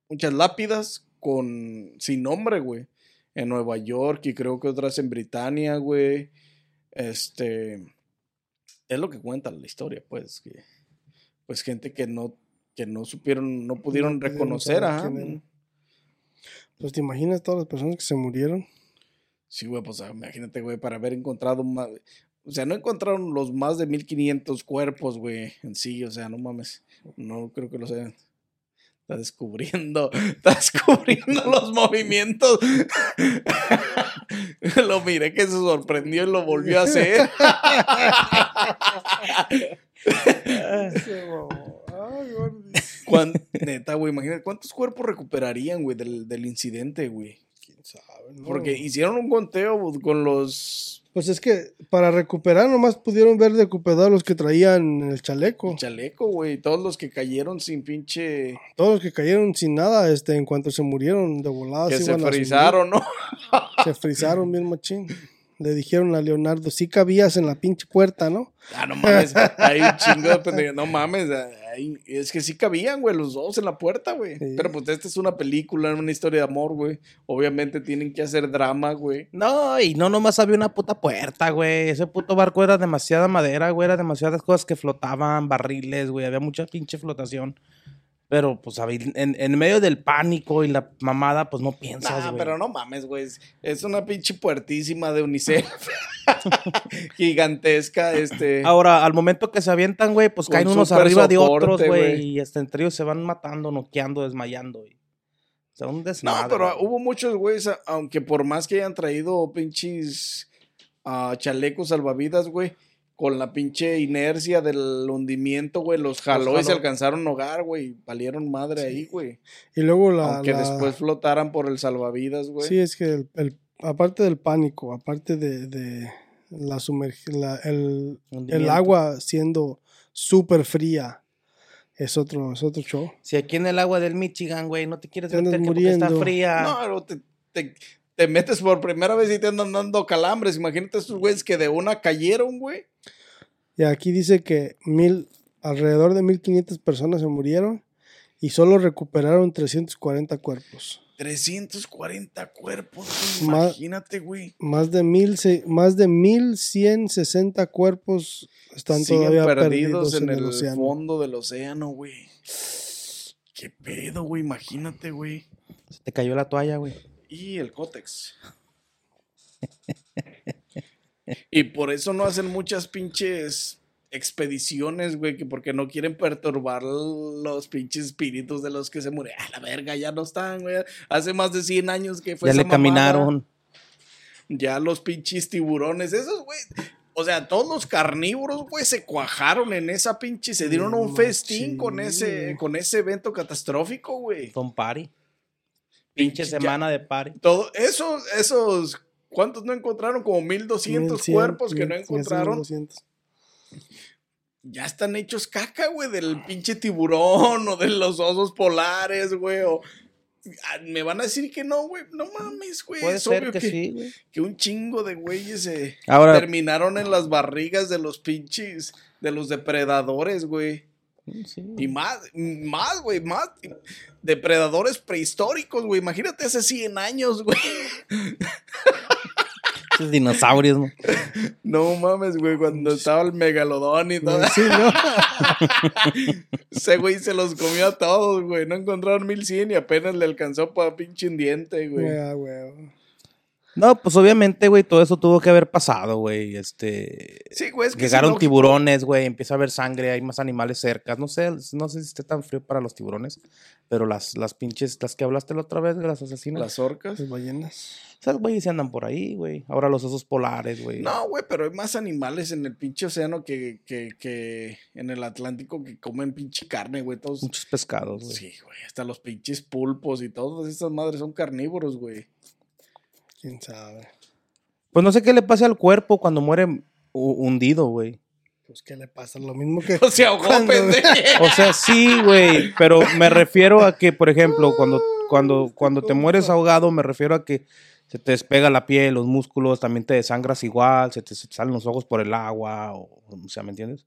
muchas lápidas con, sin nombre, güey. En Nueva York y creo que otras en Britania, güey. Este, es lo que cuenta la historia, pues, que, pues gente que no, que no supieron, no pudieron reconocer, ajá. Pues te imaginas todas las personas que se murieron. Sí, güey, pues imagínate, güey, para haber encontrado más. O sea, no encontraron los más de 1500 cuerpos, güey, en sí, o sea, no mames. No creo que los hayan. Está descubriendo, está descubriendo los movimientos. lo miré que se sorprendió y lo volvió a hacer. Cuán- Neta, güey, imagínate, ¿cuántos cuerpos recuperarían, güey, del, del incidente, güey? ¿Quién sabe? no? Porque hicieron un conteo con los Pues es que para recuperar nomás pudieron ver recuperar los que traían el chaleco. chaleco, güey. Todos los que cayeron sin pinche. Todos los que cayeron sin nada, este, en cuanto se murieron de volada. que se se frizaron, ¿no? Se frizaron bien machín. Le dijeron a Leonardo, sí cabías en la pinche puerta, ¿no? Ah, no mames. Hay un chingo de pendejo. No mames. Es que sí cabían, güey, los dos en la puerta, güey. Sí. Pero pues esta es una película, una historia de amor, güey. Obviamente tienen que hacer drama, güey. No, y no nomás había una puta puerta, güey. Ese puto barco era demasiada madera, güey. Era demasiadas cosas que flotaban, barriles, güey. Había mucha pinche flotación. Pero, pues, en, en medio del pánico y la mamada, pues no piensas, güey. pero no mames, güey. Es, una pinche puertísima de UNICEF. Gigantesca, este. Ahora, al momento que se avientan, güey, pues caen unos arriba de otros, güey. Y hasta entre ellos se van matando, noqueando, desmayando, güey. O sea, un No, desmadre. pero güey. hubo muchos güeyes, aunque por más que hayan traído pinches ah, chalecos salvavidas, güey, con la pinche inercia del hundimiento, güey, los jaló y se alcanzaron a ahogar, güey. Valieron madre ahí, güey. Y luego la. Aunque la- después flotaran por el salvavidas, güey. Sí, es que el, el- aparte del pánico, aparte de, de la sumergida, el, el Hundimiento. agua siendo súper fría, es otro, es otro show. Si aquí en el agua del Michigan, güey, no te quieres meter que porque está fría. No, pero te, te- te metes por primera vez y te andan dando calambres. Imagínate estos güeyes que de una cayeron, güey. Y aquí dice que mil, alrededor de 1500 personas se murieron y solo recuperaron 340 cuerpos. 340 cuerpos, güey. Imagínate, güey. Más de, mil, se- más de 1160 cuerpos están Siguen todavía perdidos, perdidos, en, el, océano. fondo del océano, güey. Qué pedo, güey. Imagínate, güey. Se te cayó la toalla, güey. Y el cótex. y por eso no hacen muchas pinches expediciones, güey, que porque no quieren perturbar los pinches espíritus de los que se mueren. A la verga, ya no están, güey. Hace más de 100 años que fue ya esa le mamada. caminaron. Ya los pinches tiburones, esos, güey. O sea, todos los carnívoros, güey, se cuajaron en esa pinche, se dieron un Sí, festín con ese, con ese evento catastrófico, güey. Con party. Pinche Ya- semana de party. Todo, esos, esos, ¿cuántos no encontraron? Como 1200 1100, cuerpos que no 1100, encontraron. 1200. Ya están hechos caca, güey, del pinche tiburón o de los osos polares, güey. O, Ah, me van a decir que no, güey. No mames, güey. Puede es ser obvio que, que, sí, güey. que un chingo de güeyes se Ahora, terminaron en las barrigas de los pinches, de los depredadores, güey. Sí, Y más, más, güey, más depredadores prehistóricos, güey. Imagínate hace 100 años, güey. esos dinosaurios, ¿no? No mames, güey, cuando estaba el megalodón y todo. Sí, ¿no? Ese güey se los comió a todos, güey. No encontraron 1100 y apenas le alcanzó para pinche un diente, güey. Güey. No, pues obviamente, güey, todo eso tuvo que haber pasado, güey. Este. Sí, güey, es que Llegaron tiburones, güey, empieza a haber sangre, hay más animales cerca. No sé, no sé si esté tan frío para los tiburones, pero las, las pinches, las que hablaste la otra vez de las asesinas, Las orcas. Las ballenas. esas güeyes se andan por ahí, güey. Ahora los osos polares, güey. No, güey, pero hay más animales en el pinche océano que, que, que en el Atlántico que comen pinche carne, güey. Todos. Muchos pescados, güey. Sí, güey. Hasta los pinches pulpos y todas esas madres son carnívoros, güey. Quién sabe. Pues no sé qué le pasa al cuerpo cuando muere hu- hundido, güey. Pues, ¿qué le pasa? Lo mismo que. O se ahogó, Cuando- pendejo. O sea, sí, güey, pero me refiero a que, por ejemplo, cuando, cuando, cuando te mueres ahogado, me refiero a que se te despega la piel, los músculos, también te desangras igual, se te, se te salen los ojos por el agua, o, o sea, ¿me entiendes?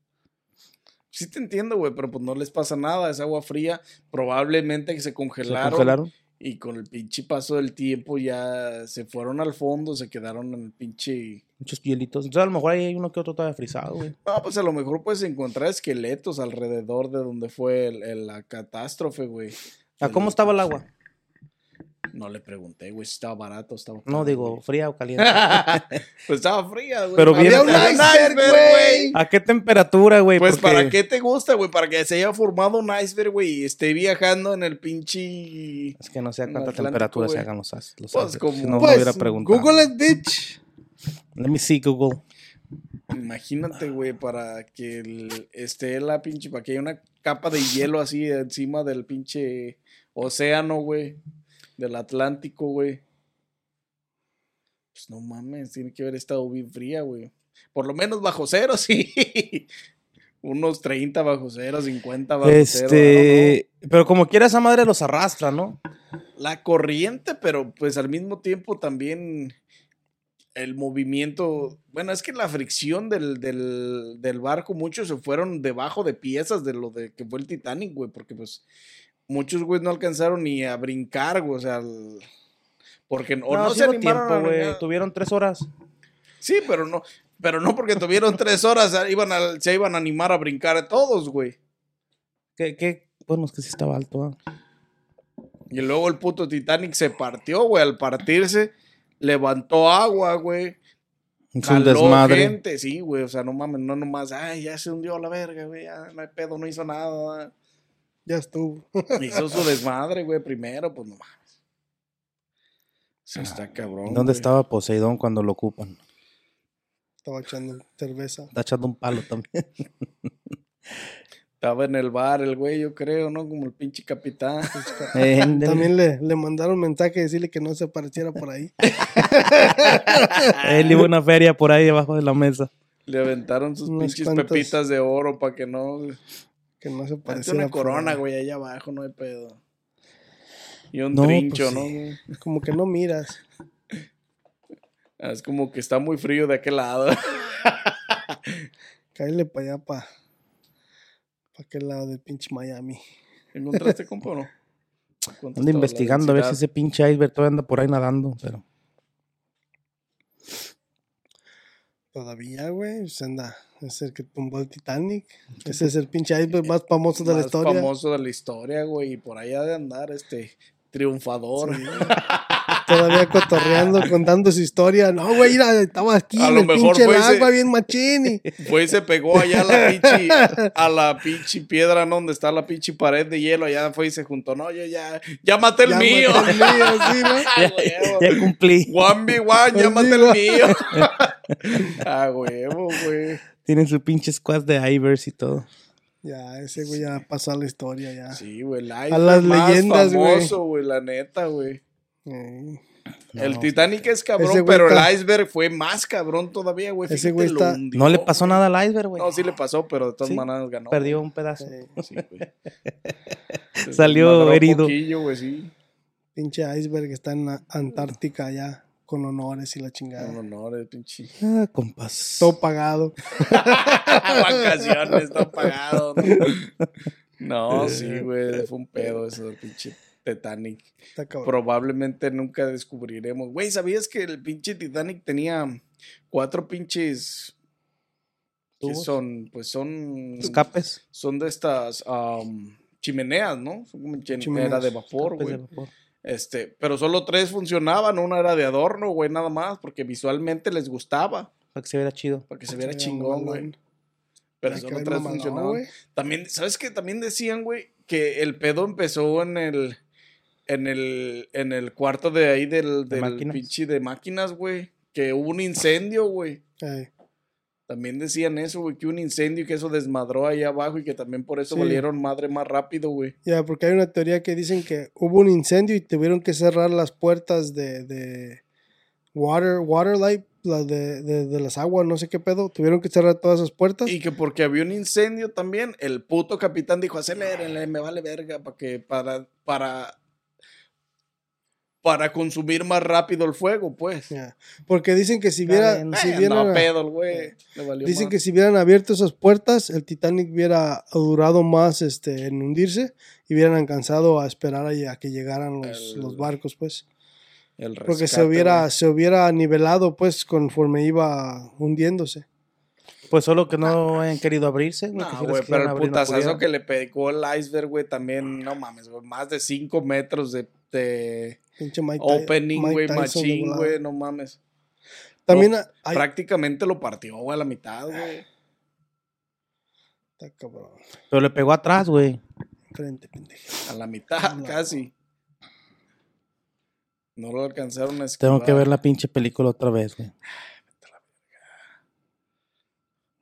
Sí te entiendo, güey, pero pues no les pasa nada. Es agua fría. Probablemente que se Se congelaron. Y con el pinche paso del tiempo ya se fueron al fondo, se quedaron en el pinche... Muchos hielitos. Entonces, a lo mejor ahí hay uno que otro todavía frisado, güey. No, pues a lo mejor puedes encontrar esqueletos alrededor de donde fue el- el- la catástrofe, güey. ¿A cómo estaba el agua? No le pregunté, güey, si estaba barato o estaba No, caro, digo, güey. fría o caliente. pues estaba fría, güey. Pero Había bien- un iceberg, güey. ¿A qué temperatura, güey? Pues Porque- para qué te gusta, güey, para que se haya formado un iceberg, güey, y esté viajando en el pinche... Es que no sé a cuánta Atlántico, temperatura se hagan los, as- los Pues icebergs, como- si no, no Pues, hubiera preguntado. Google it, bitch. Let me see, Google. Imagínate, güey, para que el- esté la pinche, para que haya una capa de hielo así encima del pinche océano, güey, del Atlántico, güey. Pues no mames, tiene que haber estado bien fría, güey. Por lo menos bajo cero, sí. Unos 30 bajo cero, 50 bajo cero. Este, pero como quiera esa madre los arrastra, ¿no? La corriente, pero pues al mismo tiempo también el movimiento. Bueno, es que la fricción del, del, del barco, muchos se fueron debajo de piezas de lo de que fue el Titanic, güey, porque pues muchos, güey, no alcanzaron ni a brincar, güey, o sea, el- porque no, No, sí se tiempo, a güey. Tuvieron tres horas. Sí, pero no, pero no porque tuvieron tres horas, ah, iban a- se iban a animar a brincar todos, güey. ¿Qué, qué? Bueno, es que sí estaba alto, ¿ah? Y luego el puto Titanic se partió, güey, al partirse, levantó agua, güey. Es un desmadre. gente, sí, güey, o sea, no mames, no nomás, ay, ya se hundió la verga, güey, ya no hay pedo, no hizo nada. Ya estuvo. Hizo su desmadre, güey, primero, pues no mames. Está cabrón. ¿Dónde güey. estaba Poseidón cuando lo ocupan? Estaba echando cerveza. Está echando un palo también. Estaba en el bar el güey, yo creo, ¿no? Como el pinche capitán. También le, le mandaron mensaje decirle que no se apareciera por ahí. Él iba a una feria por ahí debajo de la mesa. Le aventaron sus Unas pinches cuantas- pepitas de oro para que no. Que no se Parece una corona, güey, allá abajo, no hay pedo. Y un No, pues trincho. ¿no? güey? Como que no miras. Ah, Es como que está muy frío de aquel lado. Cállale para allá, para pa aquel lado del pinche Miami. ¿Encontraste, compa, o no? ¿Cuánto Ando investigando a ver si ese pinche iceberg todavía anda por ahí nadando, pero Todavía, güey. Anda. Es el que tumbó el Titanic. Ese es el pinche iceberg más famoso de la Más historia. famoso de la historia, güey. Y por allá de andar, este, triunfador. Sí. Todavía cotorreando, contando su historia. No, güey, mira, estaba aquí A en lo el mejor pinche fue ese- agua bien machín. y- Fue y se pegó allá a la pinche, a la pinche piedra, ¿no? Donde está la pinche pared de hielo. Allá fue y se juntó. No, yo ya, ya maté el Ya mío. maté el mío, sí, ¿no? Ah, huevo. ya cumplí. One v one, ya maté el mío. ah, huevo, güey. Tienen su pinche squad de Ivers y todo. Ya, ese güey ya pasó a la historia ya. Sí, güey. El A las más leyendas, güey. famoso, güey. La neta, güey. El. Titanic es cabrón, pero está- el iceberg fue más cabrón todavía, güey. Ese güey está- hundió, No le pasó güey. nada al iceberg, güey. No, sí le pasó, pero de todas Sí, maneras ganó. Perdió un pedazo. Sí, güey. Se Salió herido. poquillo, güey, sí. pinche iceberg está en la Antártica ya, con honores y la chingada. Un honor, el pinche. Ah, compas. Todo pagado. Vacaciones, está pagado. No, no sí, güey. Fue un pedo eso del pinche Titanic. Está. Probablemente nunca descubriremos. Güey, ¿sabías que el pinche Titanic tenía cuatro pinches. que son? Pues son. Escapes. Son de estas am, chimeneas, ¿no? Son como chim- Chimeneas. Era de vapor, güey. Este, pero solo tres funcionaban. Una era de adorno, güey, nada más, porque visualmente les gustaba. Para que se viera chido. Para que se viera Sí, chingón, güey. Pero solo tres funcionaban. También, ¿sabes qué? También decían, güey, que el pedo empezó en el. En el, en el cuarto de ahí del, ¿De del máquinas? pinche de máquinas, güey. Que hubo un incendio, güey. Eh, También decían eso, güey, que un incendio y que eso desmadró ahí abajo y que también por eso Sí. valieron madre más rápido, güey. Ya, porque hay una teoría que dicen que hubo un incendio y tuvieron que cerrar las puertas de, de water, water light, las de, de, de las aguas, no sé qué pedo. Tuvieron que cerrar todas esas puertas. Y que porque había un incendio también, el puto capitán dijo, acelerenle, me vale verga, para que, para, para, para consumir más rápido el fuego, pues. Porque dicen que si bien. si Eh, vieran, andaba pedo el güey. valió dicen que si hubieran abierto esas puertas, el Titanic hubiera durado más este, en hundirse y hubieran alcanzado a esperar a, a que llegaran los, El- los barcos, pues. El Porque se hubiera, güey. se hubiera nivelado, pues, conforme iba hundiéndose. Pues solo que no hayan querido abrirse. güey, que No, güey, pero el no putazazo que le pegó el iceberg, güey, también, no mames, güey, más de 5 metros de, de Pinche Mike opening, güey, machín, güey, no mames. También No, hay... Prácticamente lo partió, güey, a la mitad, güey. Está cabrón. Pero le pegó atrás, güey. Frente, pendejo. A la mitad, No. casi. No lo alcanzaron a esquivar. Tengo que ver la pinche película otra vez, güey.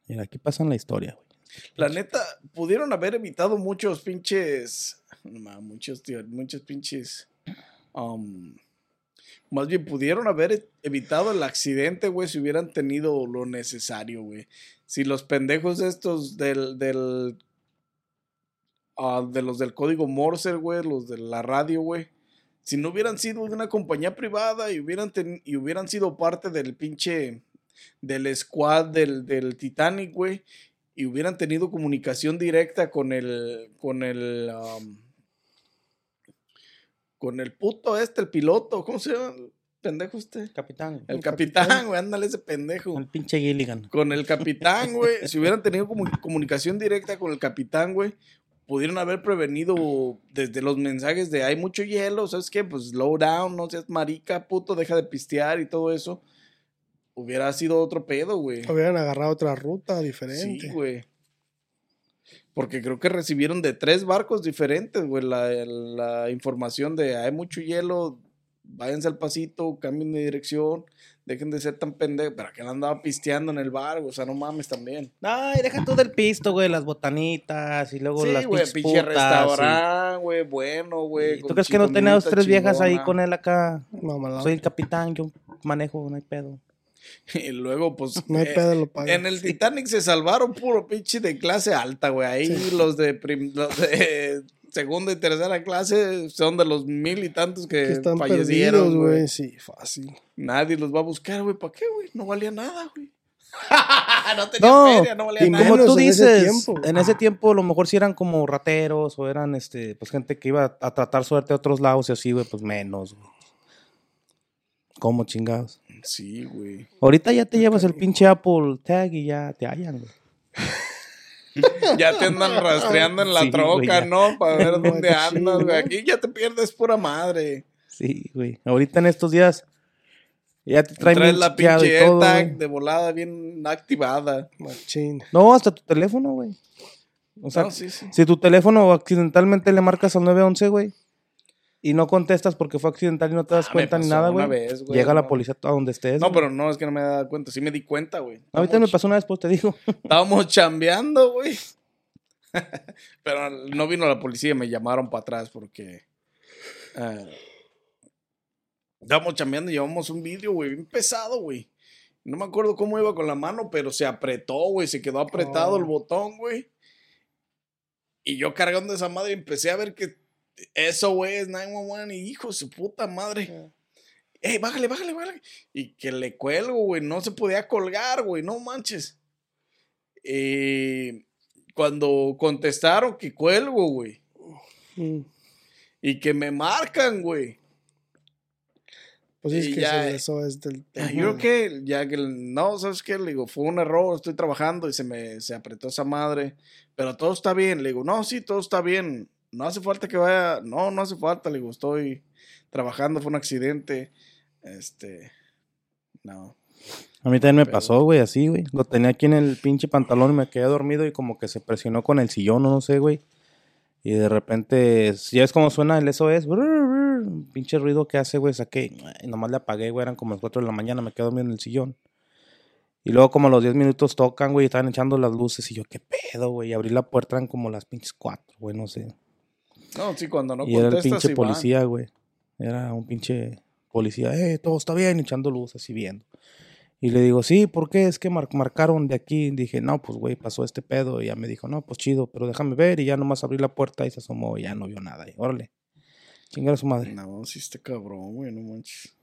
Mira, aquí pasan la historia, güey. La neta, pudieron haber evitado muchos pinches. No mames, muchos, tío, muchos pinches. um, más bien, pudieron haber e- evitado el accidente, güey, si hubieran tenido lo necesario, güey. Si los pendejos estos del. del ah, de los del código Morse, güey, los de la radio, güey. si no hubieran sido de una compañía privada y hubieran, y hubieran sido parte del pinche, del squad del, del Titanic, güey, y hubieran tenido comunicación directa con el, con el, um, con el puto este, el piloto, ¿cómo se llama? Pendejo este. Capitán. El El capitán, güey, ándale ese pendejo. El pinche Gilligan. Con el capitán, güey. Si hubieran tenido comu- comunicación directa con el capitán, güey, pudieron haber prevenido desde los mensajes de hay mucho hielo, ¿sabes qué? Pues slow down, no seas marica, puto, deja de pistear y todo eso. Hubiera sido otro pedo, güey. Hubieran agarrado otra ruta Sí, diferente. güey. Porque creo que recibieron de tres barcos diferentes, güey, la, la información de hay mucho hielo, váyanse al pasito, cambien de dirección, dejen de ser tan pendejos. Pero que él andaba pisteando en el bar, güey, o sea, no mames también. Ay, deja todo el pisto, güey, las botanitas y luego Sí, las güey, pinche restaurante, güey, bueno, y- güey. ¿y con ¿Tú crees que no tenía dos, tres viejas ahí con él acá? Mamalón. Soy el capitán, yo manejo, no hay pedo. Y luego, pues. No hay eh, pedo, lo pagan. En el Titanic se salvaron puro pinche de clase alta, güey. Ahí Sí. los, de prim- los de segunda y tercera clase son de los mil y tantos que, que están fallecieron, perdidos, güey. Sí, fácil. Nadie los va a buscar, güey. ¿Para qué, güey? No valía nada, güey. no tenía No, feria, no valía y nada. Como tú en ese dices, tiempo. en ese tiempo a lo mejor si eran como rateros o eran este, pues gente que iba a tratar suerte a otros lados y así, güey, pues menos, güey. ¿Cómo chingados? Sí, güey. Ahorita ya te llevas el pinche Apple Tag y ya te hallan, güey. Ya te andan rastreando en la Sí, troca. ¿no? Para ver dónde andas, güey. Aquí ya te pierdes pura madre. Sí, güey. Ahorita en estos días ya te traen Traes la pinche y todo, güey. de volada bien activada. Machín. No, hasta tu teléfono, güey. O sea, No, sí, sí. si tu teléfono accidentalmente le marcas al 911, güey, y no contestas porque fue accidental y no te das Ah, cuenta ni nada, güey, llega la policía a donde estés. No, pero no, es que no me he dado cuenta. Sí me di cuenta, güey. Ahorita me pasó una vez, pues te digo. Estábamos chambeando, güey. Pero no vino la policía, me llamaron para atrás porque. eh, estábamos chambeando y llevamos un vídeo, güey, bien pesado, güey. No me acuerdo cómo iba con la mano, pero se apretó, güey. Se quedó apretado Oh. el botón, güey. Y yo cargando esa madre empecé a ver que eso, güey, es 911 y hijo de su puta madre. ¡Ey, bájale, bájale, bájale! Y que le cuelgo, güey. No se podía colgar, güey. No manches. Eh, cuando contestaron que cuelgo, güey. Mm. Y que me marcan, güey. Pues es Y que ya, eso, es del. Ya, Yo creo que, ya que, no, ¿sabes qué? Le digo, fue un error, estoy trabajando y se me se apretó esa madre. Pero todo está bien. Le digo, no, sí, todo está bien. No hace falta que vaya. No, no hace falta. Le digo, estoy trabajando, fue un accidente. Este. No. A mí también me Pero- pasó, güey, así, güey. Lo tenía aquí en el pinche pantalón y me quedé dormido y como que se presionó con el sillón, o no sé, güey. Y de repente, ya ves cómo suena el SOS, un pinche ruido que hace, güey, saqué, y nomás le apagué, güey, eran como las 4 de la mañana, me quedé dormido en el sillón. Y luego como a los 10 minutos tocan, güey, y estaban echando las luces y yo, ¿qué pedo, güey? Y abrí la puerta, eran como las pinches 4, güey, no sé. No, sí, cuando no y era el contestas, pinche policía, güey. Era un pinche policía, eh, todo está bien, echando luz, así viendo. Y le digo, sí, ¿por qué? Es que mar- marcaron de aquí. Dije, no, pues, güey, pasó este pedo. Y ya me dijo, no, pues chido, pero déjame ver. Y ya nomás abrí la puerta y se asomó y ya no vio nada. Y órale, chingar a su madre. No, sí está cabrón, güey, no manches.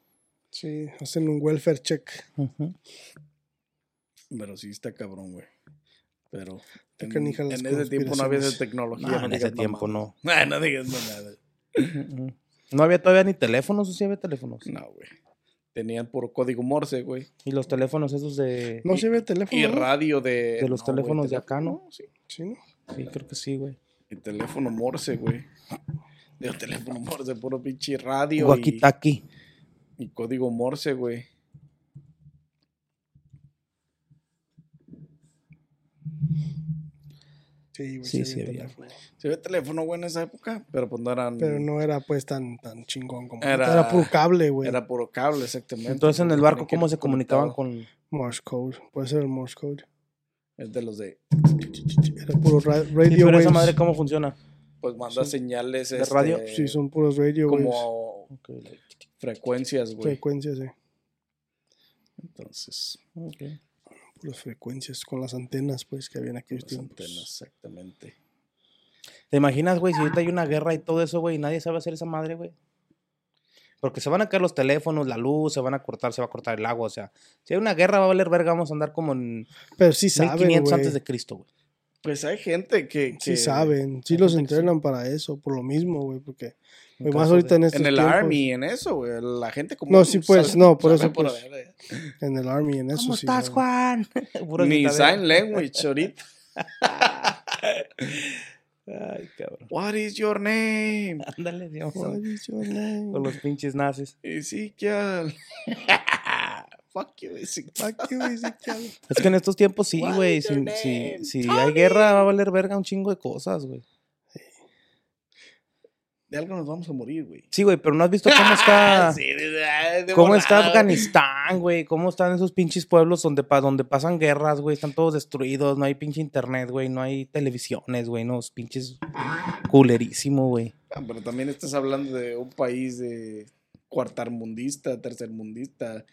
Sí, hacen un welfare check. Pero sí está cabrón, güey. Pero en, ese tiempo no había esa tecnología. No, en ese tiempo no. Ah, no digas nada. No había todavía ni teléfonos, o sí había teléfonos. No, güey. Tenían puro código Morse, güey. Y los teléfonos esos de... No se ve teléfono. Y radio de... De los no, güey, teléfonos de acá, ¿no? Sí. Sí, ¿no? Sí, creo que sí, güey. Y teléfono Morse, güey. De teléfono Morse, puro pinche radio. y, Wakitaki. y código Morse, güey. Sí, güey. Sí, se sí ve había, teléfono. Se ve teléfono, güey, en esa época, pero pues no eran... Pero no era pues tan, tan chingón como. Era- Era, puro cable, güey. Era puro cable, exactamente. Entonces en el barco, ¿cómo se comunicaban con...? Morse code. Puede ser el Morse code. Es de los de... Era puro ra- Sí, radio pero esa madre, ¿cómo funciona? Pues manda Sí. señales... ¿De este, radio? Sí, son puros radio waves. Como frecuencias, güey. Frecuencias, eh. Entonces... Ok. Puras frecuencias con las antenas, pues, que habían aquellos Las tiempos. antenas, exactamente. ¿Te imaginas, güey, si ahorita hay una guerra y todo eso, güey, y nadie sabe hacer esa madre, güey? Porque se van a caer los teléfonos, la luz, se van a cortar, se va a cortar el agua. O sea, si hay una guerra, va a valer verga. Vamos a andar como en Pero sí saben, 1500 güey. antes de Cristo, güey. Pues hay gente que. Sí saben. Sí los sí. entrenan para eso, por lo mismo, güey. Porque, más ahorita de- en En el tiempos, Army, en eso, güey. La gente como. No, sí, pues, no, por eso, pues. En el Army, en eso ¿Cómo sí. estás. Juan? Ni sign language ahorita. Ay, cabrón. What is your name? Ándale, Dios. What is your name? Con los pinches nazis. Ezequiel. Fuck you. Fuck you. Es que en estos tiempos sí, güey. Si, si, si hay guerra, va a valer verga un chingo de cosas, güey. De algo nos vamos a morir, güey. Sí, güey, pero no has visto cómo está. Sí, de- de- de ¿Cómo está. Afganistán, güey? ¿Cómo están esos pinches pueblos donde, pa- donde pasan guerras, güey? Están todos destruidos, no hay pinche internet, güey, no hay televisiones, güey, no, es pinches culerísimo, güey. Ah, Pero también estás hablando de un país de cuartarmundista, tercermundista,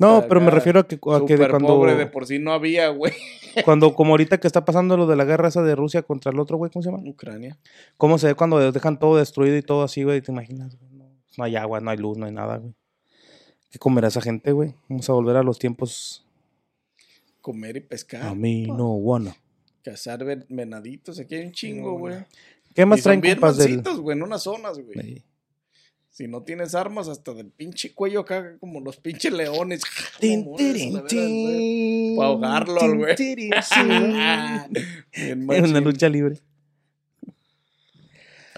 No, pero me refiero a que, a que de cuando, pobre de por sí no había, güey. cuando, como ahorita que está pasando lo de la guerra esa de Rusia contra el otro, güey, ¿cómo se llama? Ucrania. ¿Cómo se ve cuando dejan todo destruido y todo así, güey? ¿Te imaginas? No, no hay agua, no hay luz, no hay nada, güey. ¿Qué comerá esa gente, güey? Vamos a volver a los tiempos. Comer y pescar. A mí no, bueno. Cazar ven- venaditos. Aquí hay un chingo, güey. ¿Qué Y más son traen bien compas del...? güey, en unas zonas, güey. Si no tienes armas, hasta del pinche cuello acá, como los pinches leones. Tin, Mamones, a tirin, la veras, güey. tin, Pa' ahogarlo al güey. En una lucha libre.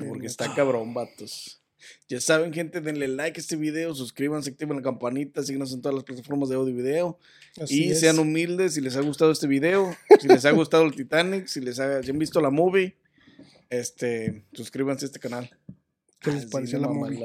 Porque está cabrón, vatos. Ya saben, gente, denle like a este video, suscríbanse, activen la campanita, síguenos en todas las plataformas de audio y video. Así y es. sean humildes si les ha gustado este video, si les ha gustado el Titanic, si les ha, si han visto la movie, este, suscríbanse a este canal. ¿Qué les Ah, pareció la movie?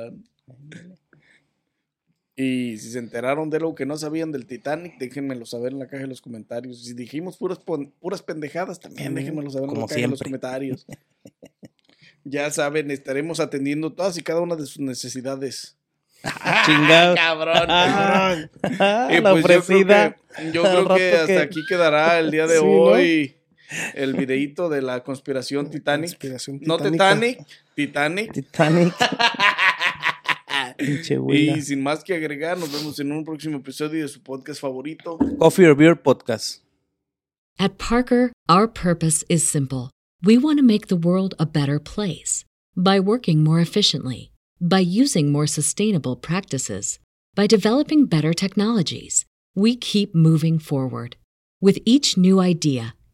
Y si se enteraron de algo que no sabían del Titanic, déjenmelo saber en la caja de los comentarios. Si dijimos puras, puras pendejadas, también También, déjenmelo saber en como la caja de los comentarios. ya saben, estaremos atendiendo todas y cada una de sus necesidades. Chingado. cabrón, Ah, Y la pues yo creo ofrecida. que- Yo creo, que, hasta que- aquí quedará el día de Sí, ¿no? El videíto de la conspiración Titanic. Conspiración No. Titanic, Titanic. Titanic. Y sin más que agregar, nos vemos en un próximo episodio de su podcast favorito. Coffee or Beer Podcast. At Parker, our purpose is simple. We want to make the world a better place by working more efficiently, by using more sustainable practices, by developing better technologies. We keep moving forward. With each new idea,